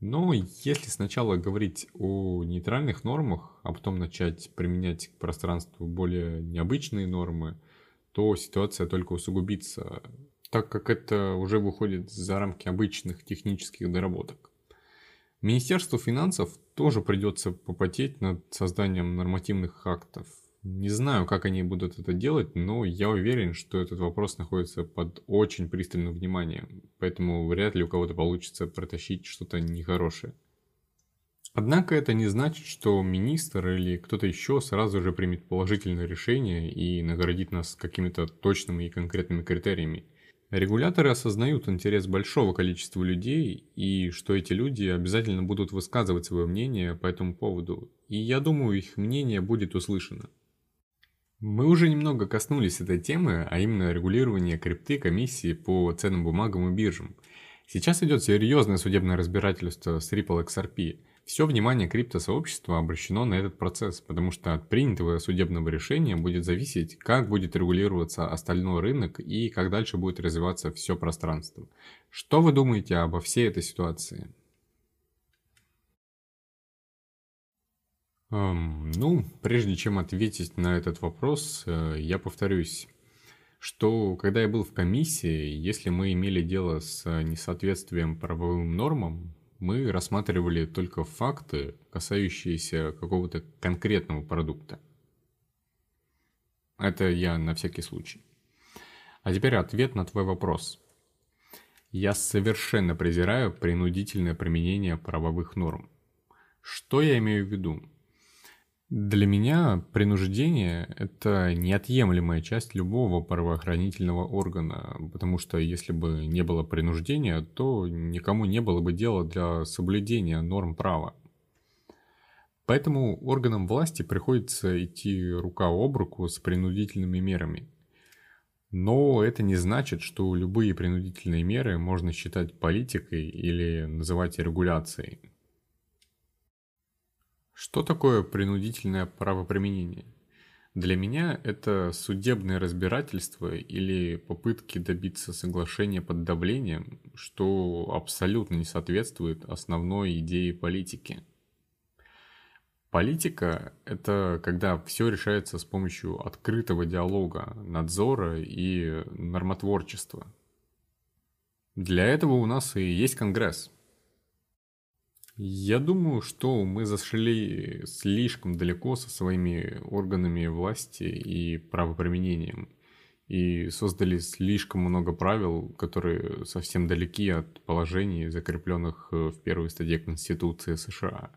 Но если сначала говорить о нейтральных нормах, а потом начать применять к пространству более необычные нормы, то ситуация только усугубится так как это уже выходит за рамки обычных технических доработок. Министерству финансов тоже придется попотеть над созданием нормативных актов. Не знаю, как они будут это делать, но я уверен, что этот вопрос находится под очень пристальным вниманием, поэтому вряд ли у кого-то получится протащить что-то нехорошее. Однако это не значит, что министр или кто-то еще сразу же примет положительное решение и наградит нас какими-то точными и конкретными критериями. Регуляторы осознают интерес большого количества людей и что эти люди обязательно будут высказывать свое мнение по этому поводу. И я думаю, их мнение будет услышано. Мы уже немного коснулись этой темы, а именно регулирования крипты комиссии по ценным бумагам и биржам. Сейчас идет серьезное судебное разбирательство с Ripple XRP – все внимание криптосообщества обращено на этот процесс, потому что от принятого судебного решения будет зависеть, как будет регулироваться остальной рынок и как дальше будет развиваться все пространство. Что вы думаете обо всей этой ситуации? Эм, ну, прежде чем ответить на этот вопрос, э, я повторюсь, что когда я был в комиссии, если мы имели дело с несоответствием правовым нормам, мы рассматривали только факты, касающиеся какого-то конкретного продукта. Это я на всякий случай. А теперь ответ на твой вопрос. Я совершенно презираю принудительное применение правовых норм. Что я имею в виду? Для меня принуждение – это неотъемлемая часть любого правоохранительного органа, потому что если бы не было принуждения, то никому не было бы дела для соблюдения норм права. Поэтому органам власти приходится идти рука об руку с принудительными мерами. Но это не значит, что любые принудительные меры можно считать политикой или называть регуляцией. Что такое принудительное правоприменение? Для меня это судебное разбирательство или попытки добиться соглашения под давлением, что абсолютно не соответствует основной идее политики. Политика – это когда все решается с помощью открытого диалога, надзора и нормотворчества. Для этого у нас и есть Конгресс – я думаю, что мы зашли слишком далеко со своими органами власти и правоприменением. И создали слишком много правил, которые совсем далеки от положений, закрепленных в первой стадии Конституции США.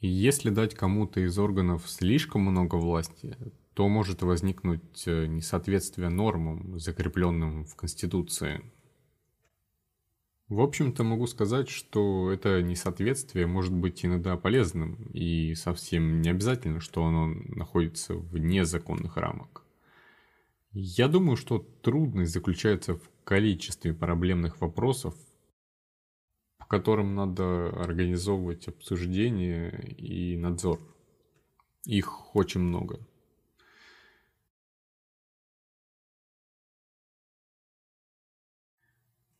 Если дать кому-то из органов слишком много власти, то может возникнуть несоответствие нормам, закрепленным в Конституции – в общем-то, могу сказать, что это несоответствие может быть иногда полезным, и совсем не обязательно, что оно находится вне законных рамок. Я думаю, что трудность заключается в количестве проблемных вопросов, по которым надо организовывать обсуждение и надзор. Их очень много.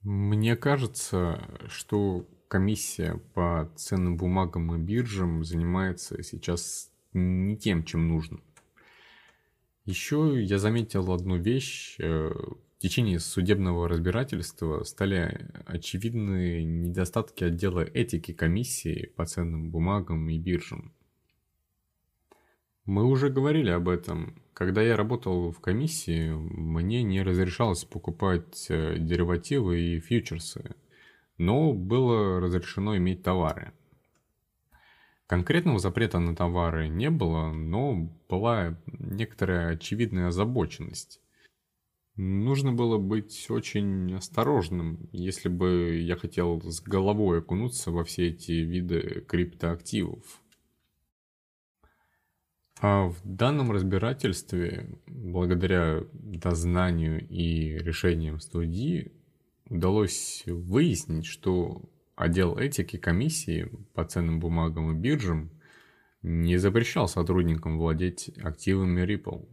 Мне кажется, что комиссия по ценным бумагам и биржам занимается сейчас не тем, чем нужно. Еще я заметил одну вещь. Э, в течение судебного разбирательства стали очевидны недостатки отдела этики комиссии по ценным бумагам и биржам. Мы уже говорили об этом. Когда я работал в комиссии, мне не разрешалось покупать э, деривативы и фьючерсы, но было разрешено иметь товары. Конкретного запрета на товары не было, но была некоторая очевидная озабоченность. Нужно было быть очень осторожным, если бы я хотел с головой окунуться во все эти виды криптоактивов. А в данном разбирательстве, благодаря дознанию и решениям студии, удалось выяснить, что отдел этики комиссии по ценным бумагам и биржам не запрещал сотрудникам владеть активами Ripple.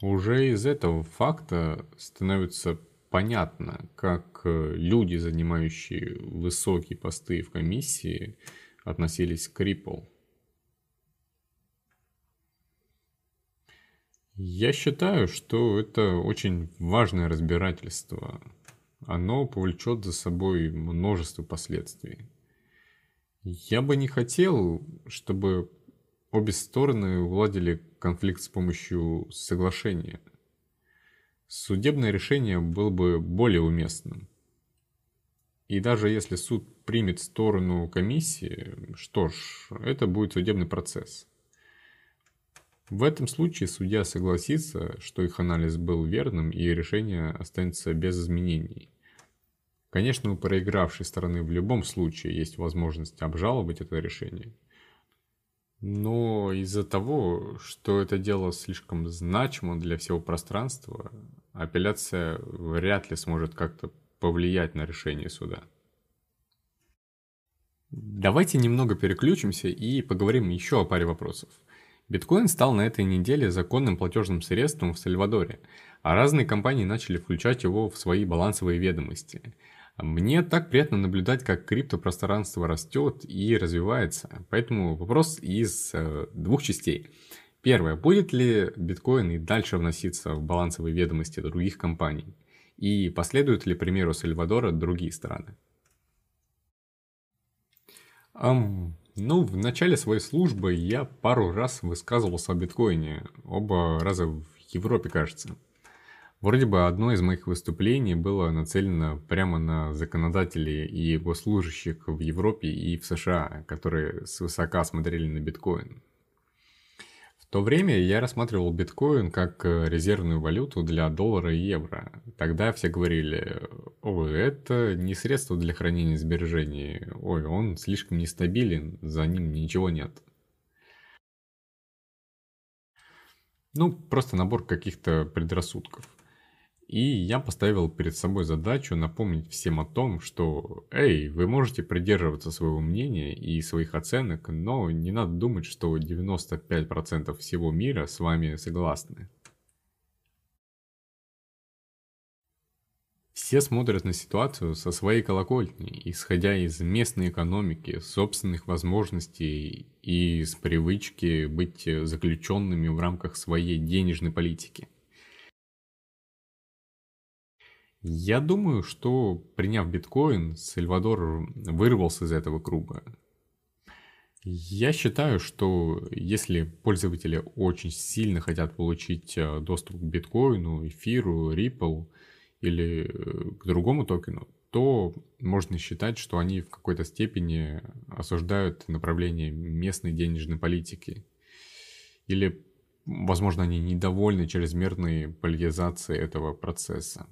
Уже из этого факта становится понятно, как люди, занимающие высокие посты в комиссии, относились к Ripple. Я считаю, что это очень важное разбирательство. Оно повлечет за собой множество последствий. Я бы не хотел, чтобы обе стороны уладили конфликт с помощью соглашения. судебное решение было бы более уместным. И даже если суд примет сторону комиссии, что ж, это будет судебный процесс. В этом случае судья согласится, что их анализ был верным и решение останется без изменений. Конечно, у проигравшей стороны в любом случае есть возможность обжаловать это решение. Но из-за того, что это дело слишком значимо для всего пространства, апелляция вряд ли сможет как-то повлиять на решение суда. Давайте немного переключимся и поговорим еще о паре вопросов. Биткоин стал на этой неделе законным платежным средством в Сальвадоре, а разные компании начали включать его в свои балансовые ведомости – мне так приятно наблюдать, как криптопространство растет и развивается. Поэтому вопрос из э, двух частей. Первое. Будет ли биткоин и дальше вноситься в балансовые ведомости других компаний? И последуют ли примеру Сальвадора другие страны? Um, ну, в начале своей службы я пару раз высказывался о биткоине. Оба раза в Европе, кажется. Вроде бы одно из моих выступлений было нацелено прямо на законодателей и госслужащих в Европе и в США, которые свысока смотрели на биткоин. То время я рассматривал биткоин как э, резервную валюту для доллара и евро. Тогда все говорили, ой, это не средство для хранения сбережений, ой, он слишком нестабилен, за ним ничего нет. Ну, просто набор каких-то предрассудков. И я поставил перед собой задачу напомнить всем о том, что, эй, вы можете придерживаться своего мнения и своих оценок, но не надо думать, что 95% всего мира с вами согласны. Все смотрят на ситуацию со своей колокольни, исходя из местной экономики, собственных возможностей и с привычки быть заключенными в рамках своей денежной политики. Я думаю, что приняв биткоин, Сальвадор вырвался из этого круга. Я считаю, что если пользователи очень сильно хотят получить э, доступ к биткоину, эфиру, Ripple или э, к другому токену, то можно считать, что они в какой-то степени осуждают направление местной денежной политики. Или, возможно, они недовольны чрезмерной политизацией этого процесса.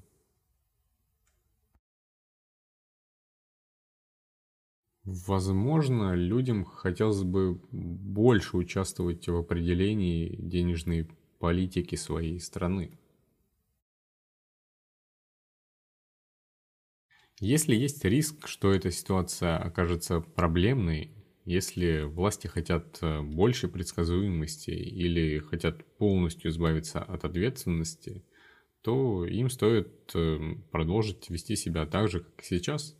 Возможно, людям хотелось бы больше участвовать в определении денежной политики своей страны. Если есть риск, что эта ситуация окажется проблемной, если власти хотят э, больше предсказуемости или хотят полностью избавиться от ответственности, то им стоит э, продолжить вести себя так же, как и сейчас –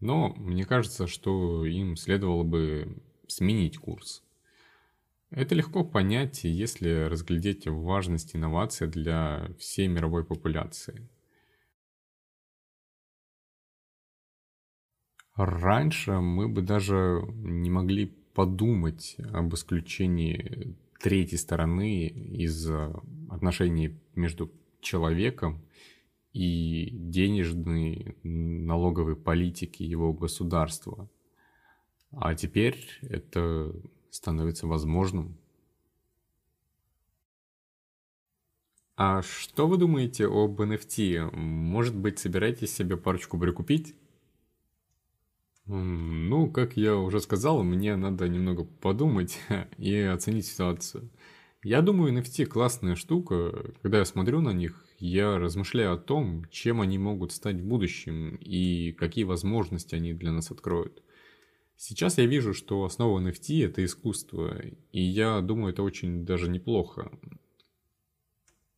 Но мне кажется, что им следовало бы сменить курс. Это легко понять, если разглядеть важность инноваций для всей мировой популяции. Раньше мы бы даже не могли подумать об исключении третьей стороны из отношений между человеком и денежной налоговой политики его государства. А теперь это становится возможным. А что вы думаете об NFT? Может быть, собираетесь себе парочку прикупить? Ну, как я уже сказал, мне надо немного подумать [LAUGHS] и оценить ситуацию. Я думаю, NFT классная штука. Когда я смотрю на них, я размышляю о том, чем они могут стать в будущем и какие возможности они для нас откроют. Сейчас я вижу, что основа NFT – это искусство, и я думаю, это очень даже неплохо.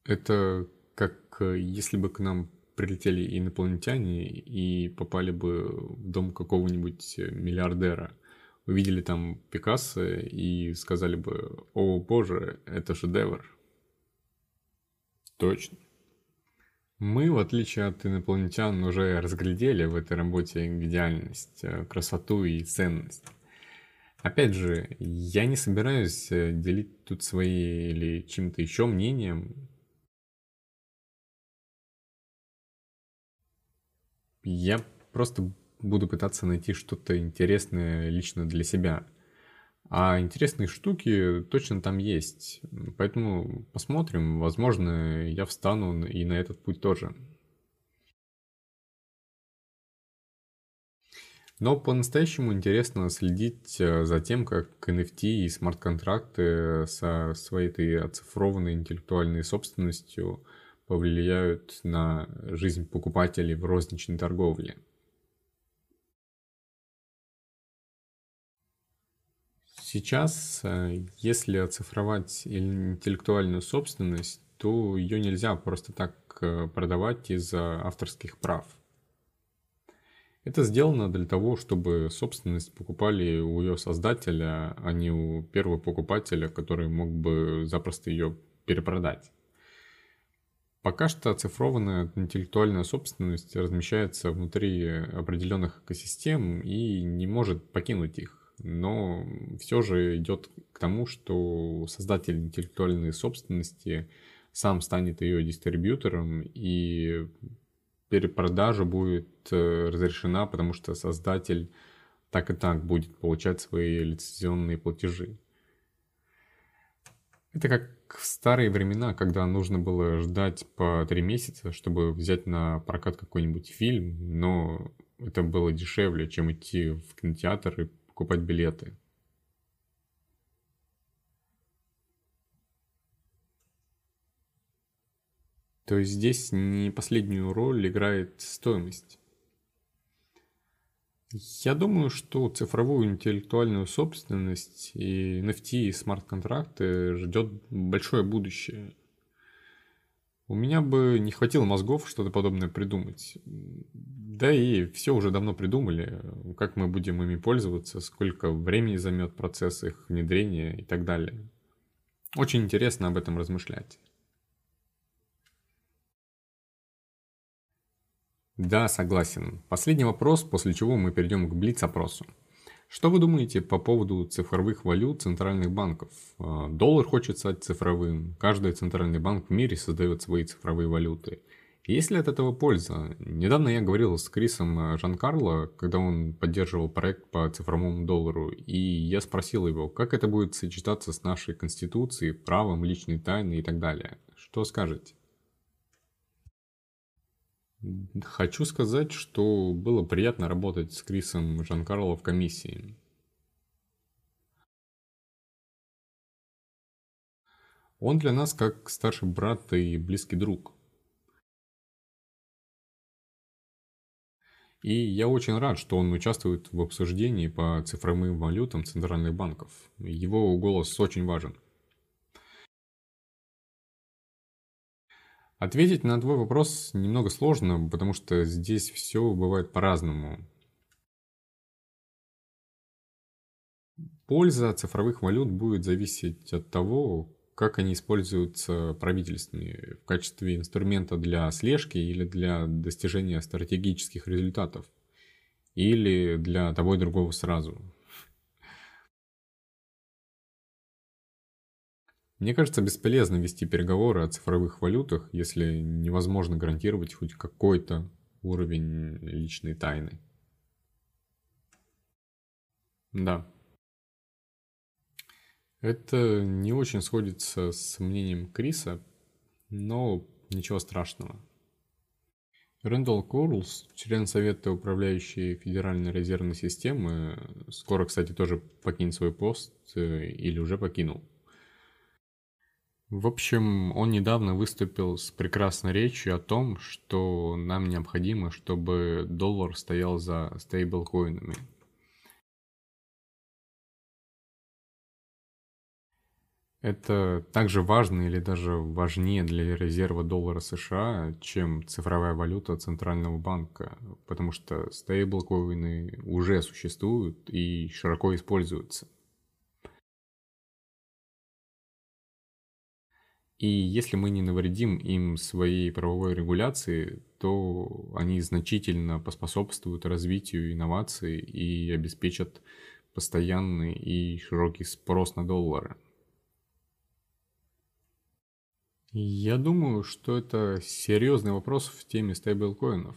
Это как если бы к нам прилетели инопланетяне и попали бы в дом какого-нибудь миллиардера. Увидели там Пикассо и сказали бы, о боже, это шедевр. Точно. Мы, в отличие от инопланетян, уже разглядели в этой работе идеальность, э, красоту и ценность. Опять же, я не собираюсь э, делить тут свои или чем-то еще мнением. Я просто буду пытаться найти что-то интересное лично для себя. А интересные штуки точно там есть. Поэтому посмотрим. Возможно, я встану и на этот путь тоже. Но по-настоящему интересно следить э, за тем, как NFT и смарт-контракты со своей этой оцифрованной интеллектуальной собственностью повлияют на жизнь покупателей в розничной торговле. Сейчас, э, если оцифровать интеллектуальную собственность, то ее нельзя просто так э, продавать из-за авторских прав – это сделано для того, чтобы собственность покупали у ее создателя, а не у первого покупателя, который мог бы запросто ее перепродать. Пока что оцифрованная интеллектуальная собственность размещается внутри определенных экосистем и не может покинуть их. Но все же идет к тому, что создатель интеллектуальной собственности сам станет ее дистрибьютором и перепродажа будет э, разрешена, потому что создатель так и так будет получать свои лицензионные платежи. Это как в старые времена, когда нужно было ждать по три месяца, чтобы взять на прокат какой-нибудь фильм, но это было дешевле, чем идти в кинотеатр и покупать билеты. То есть здесь не последнюю роль играет стоимость. Я думаю, что цифровую интеллектуальную собственность и NFT и смарт-контракты ждет большое будущее. У меня бы не хватило мозгов что-то подобное придумать. Да и все уже давно придумали, как мы будем ими пользоваться, сколько времени займет процесс их внедрения и так далее. Очень интересно об этом размышлять. Да, согласен. Последний вопрос, после чего мы перейдем к блиц-опросу. Что вы думаете по поводу цифровых валют центральных банков? А, доллар хочет стать цифровым, каждый центральный банк в мире создает свои цифровые валюты. Есть ли от этого польза? Недавно я говорил с Крисом Жан-Карло, когда он поддерживал проект по цифровому доллару, и я спросил его, как это будет сочетаться с нашей конституцией, правом личной тайны и так далее. Что скажете? Хочу сказать, что было приятно работать с Крисом Жан-Карло в комиссии. Он для нас как старший брат и близкий друг. И я очень рад, что он участвует в обсуждении по цифровым валютам центральных банков. Его голос очень важен. Ответить на твой вопрос немного сложно, потому что здесь все бывает по-разному. Польза цифровых валют будет зависеть от того, как они используются правительствами в качестве инструмента для слежки или для достижения стратегических результатов, или для того и другого сразу. Мне кажется, бесполезно вести переговоры о цифровых валютах, если невозможно гарантировать хоть какой-то уровень личной тайны. Да. Это не очень сходится с мнением Криса, но ничего страшного. Рэндалл Корлс, член Совета управляющей Федеральной резервной системы, скоро, кстати, тоже покинет свой пост э, или уже покинул. В общем, он недавно выступил с прекрасной речью о том, что нам необходимо, чтобы доллар стоял за стейблкоинами. Это также важно или даже важнее для резерва доллара США, чем цифровая валюта Центрального банка, потому что стейблкоины уже существуют и широко используются. И если мы не навредим им своей правовой регуляции, то они значительно поспособствуют развитию инноваций и обеспечат постоянный и широкий спрос на доллары? Я думаю, что это серьезный вопрос в теме стейблкоинов.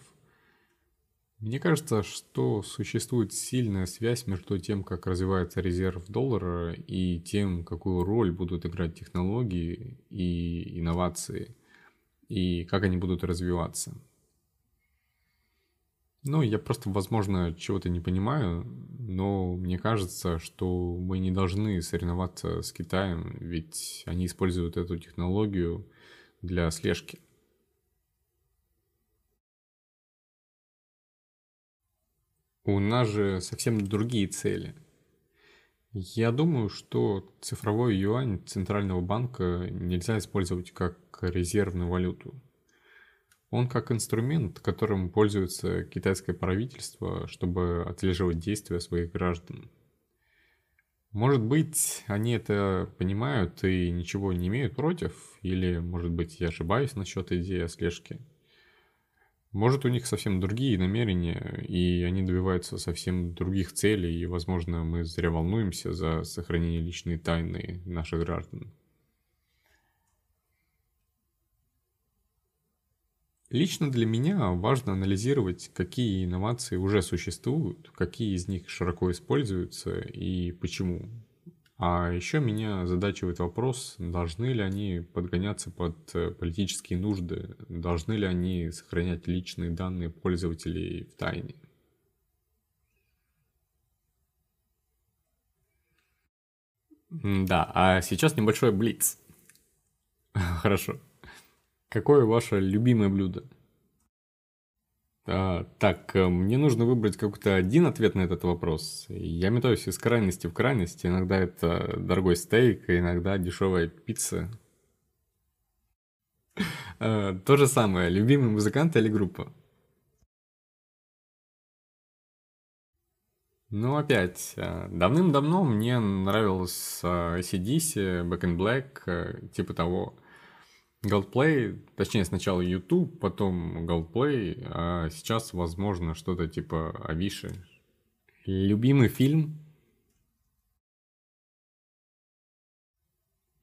Мне кажется, что существует сильная связь между тем, как развивается резерв доллара, и тем, какую роль будут играть технологии и инновации, и как они будут развиваться. Ну, я просто, возможно, чего-то не понимаю, но мне кажется, что мы не должны соревноваться с Китаем, ведь они используют эту технологию для слежки. У нас же совсем другие цели. Я думаю, что цифровой юань Центрального банка нельзя использовать как резервную валюту. Он как инструмент, которым пользуется китайское правительство, чтобы отслеживать действия своих граждан. Может быть, они это понимают и ничего не имеют против, или, может быть, я ошибаюсь насчет идеи о. Может, у них совсем другие намерения, и они добиваются совсем других целей, и, возможно, мы зря волнуемся за сохранение личной тайны наших граждан. Лично для меня важно анализировать, какие инновации уже существуют, какие из них широко используются и почему. А еще меня озадачивает вопрос, должны ли они подгоняться под э, политические нужды, должны ли они сохранять личные данные пользователей в тайне. Да, а сейчас небольшой блиц. [LAUGHS] Хорошо. Какое ваше любимое блюдо? А, так, э, мне нужно выбрать какой-то один ответ на этот вопрос. Я метаюсь из крайности в крайность. Иногда это дорогой стейк, иногда дешевая пицца. А, [LAUGHS] то же самое. Любимый музыкант или группа? Ну, опять, э, давным-давно мне нравилась ACDC, Back in Black, э, типа того. Goldplay, точнее сначала YouTube, потом Goldplay, а сейчас, возможно, что-то типа Авиши. Любимый фильм?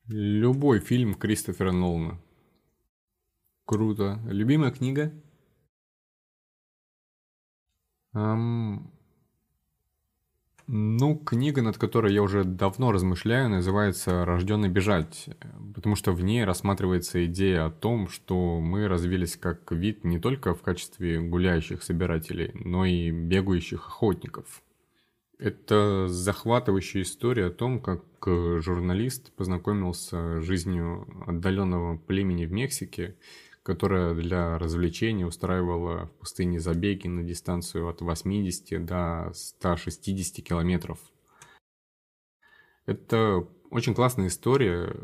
Любой фильм Кристофера Нолана. Круто. Любимая книга? Um, ну, книга, над которой я уже давно размышляю, называется «Рожденный бежать», потому что в ней рассматривается идея о том, что мы развились как вид не только в качестве гуляющих собирателей, но и бегающих охотников. Это захватывающая история о том, как журналист познакомился с жизнью отдаленного племени в Мексике – которая для развлечения устраивала в пустыне забеги на дистанцию от 80 до 160 километров. Это очень классная история.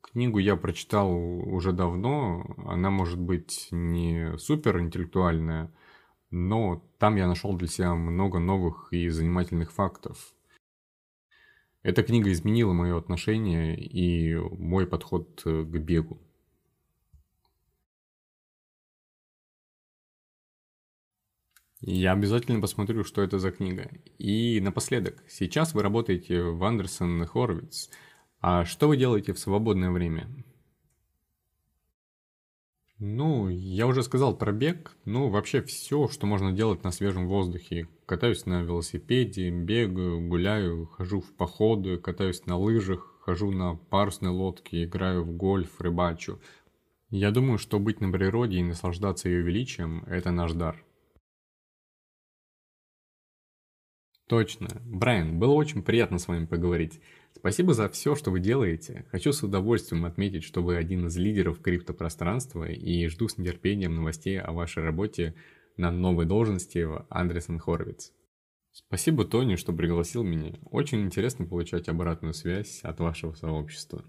Книгу я прочитал уже давно. Она может быть не супер интеллектуальная, но там я нашел для себя много новых и занимательных фактов. Эта книга изменила мое отношение и мой подход к бегу. Я обязательно посмотрю, что это за книга. И напоследок, сейчас вы работаете в Андерсон Хоровиц. А что вы делаете в свободное время? Ну, я уже сказал про бег. Ну, вообще все, что можно делать на свежем воздухе. Катаюсь на велосипеде, бегаю, гуляю, хожу в походы, катаюсь на лыжах, хожу на парусной лодке, играю в гольф, рыбачу. Я думаю, что быть на природе и наслаждаться ее величием – это наш дар. Точно. Брайан, было очень приятно с вами поговорить. Спасибо за все, что вы делаете. Хочу с удовольствием отметить, что вы один из лидеров криптопространства и жду с нетерпением новостей о вашей работе на новой должности в Андресен Хорвиц. Спасибо Тони, что пригласил меня. Очень интересно получать обратную связь от вашего сообщества.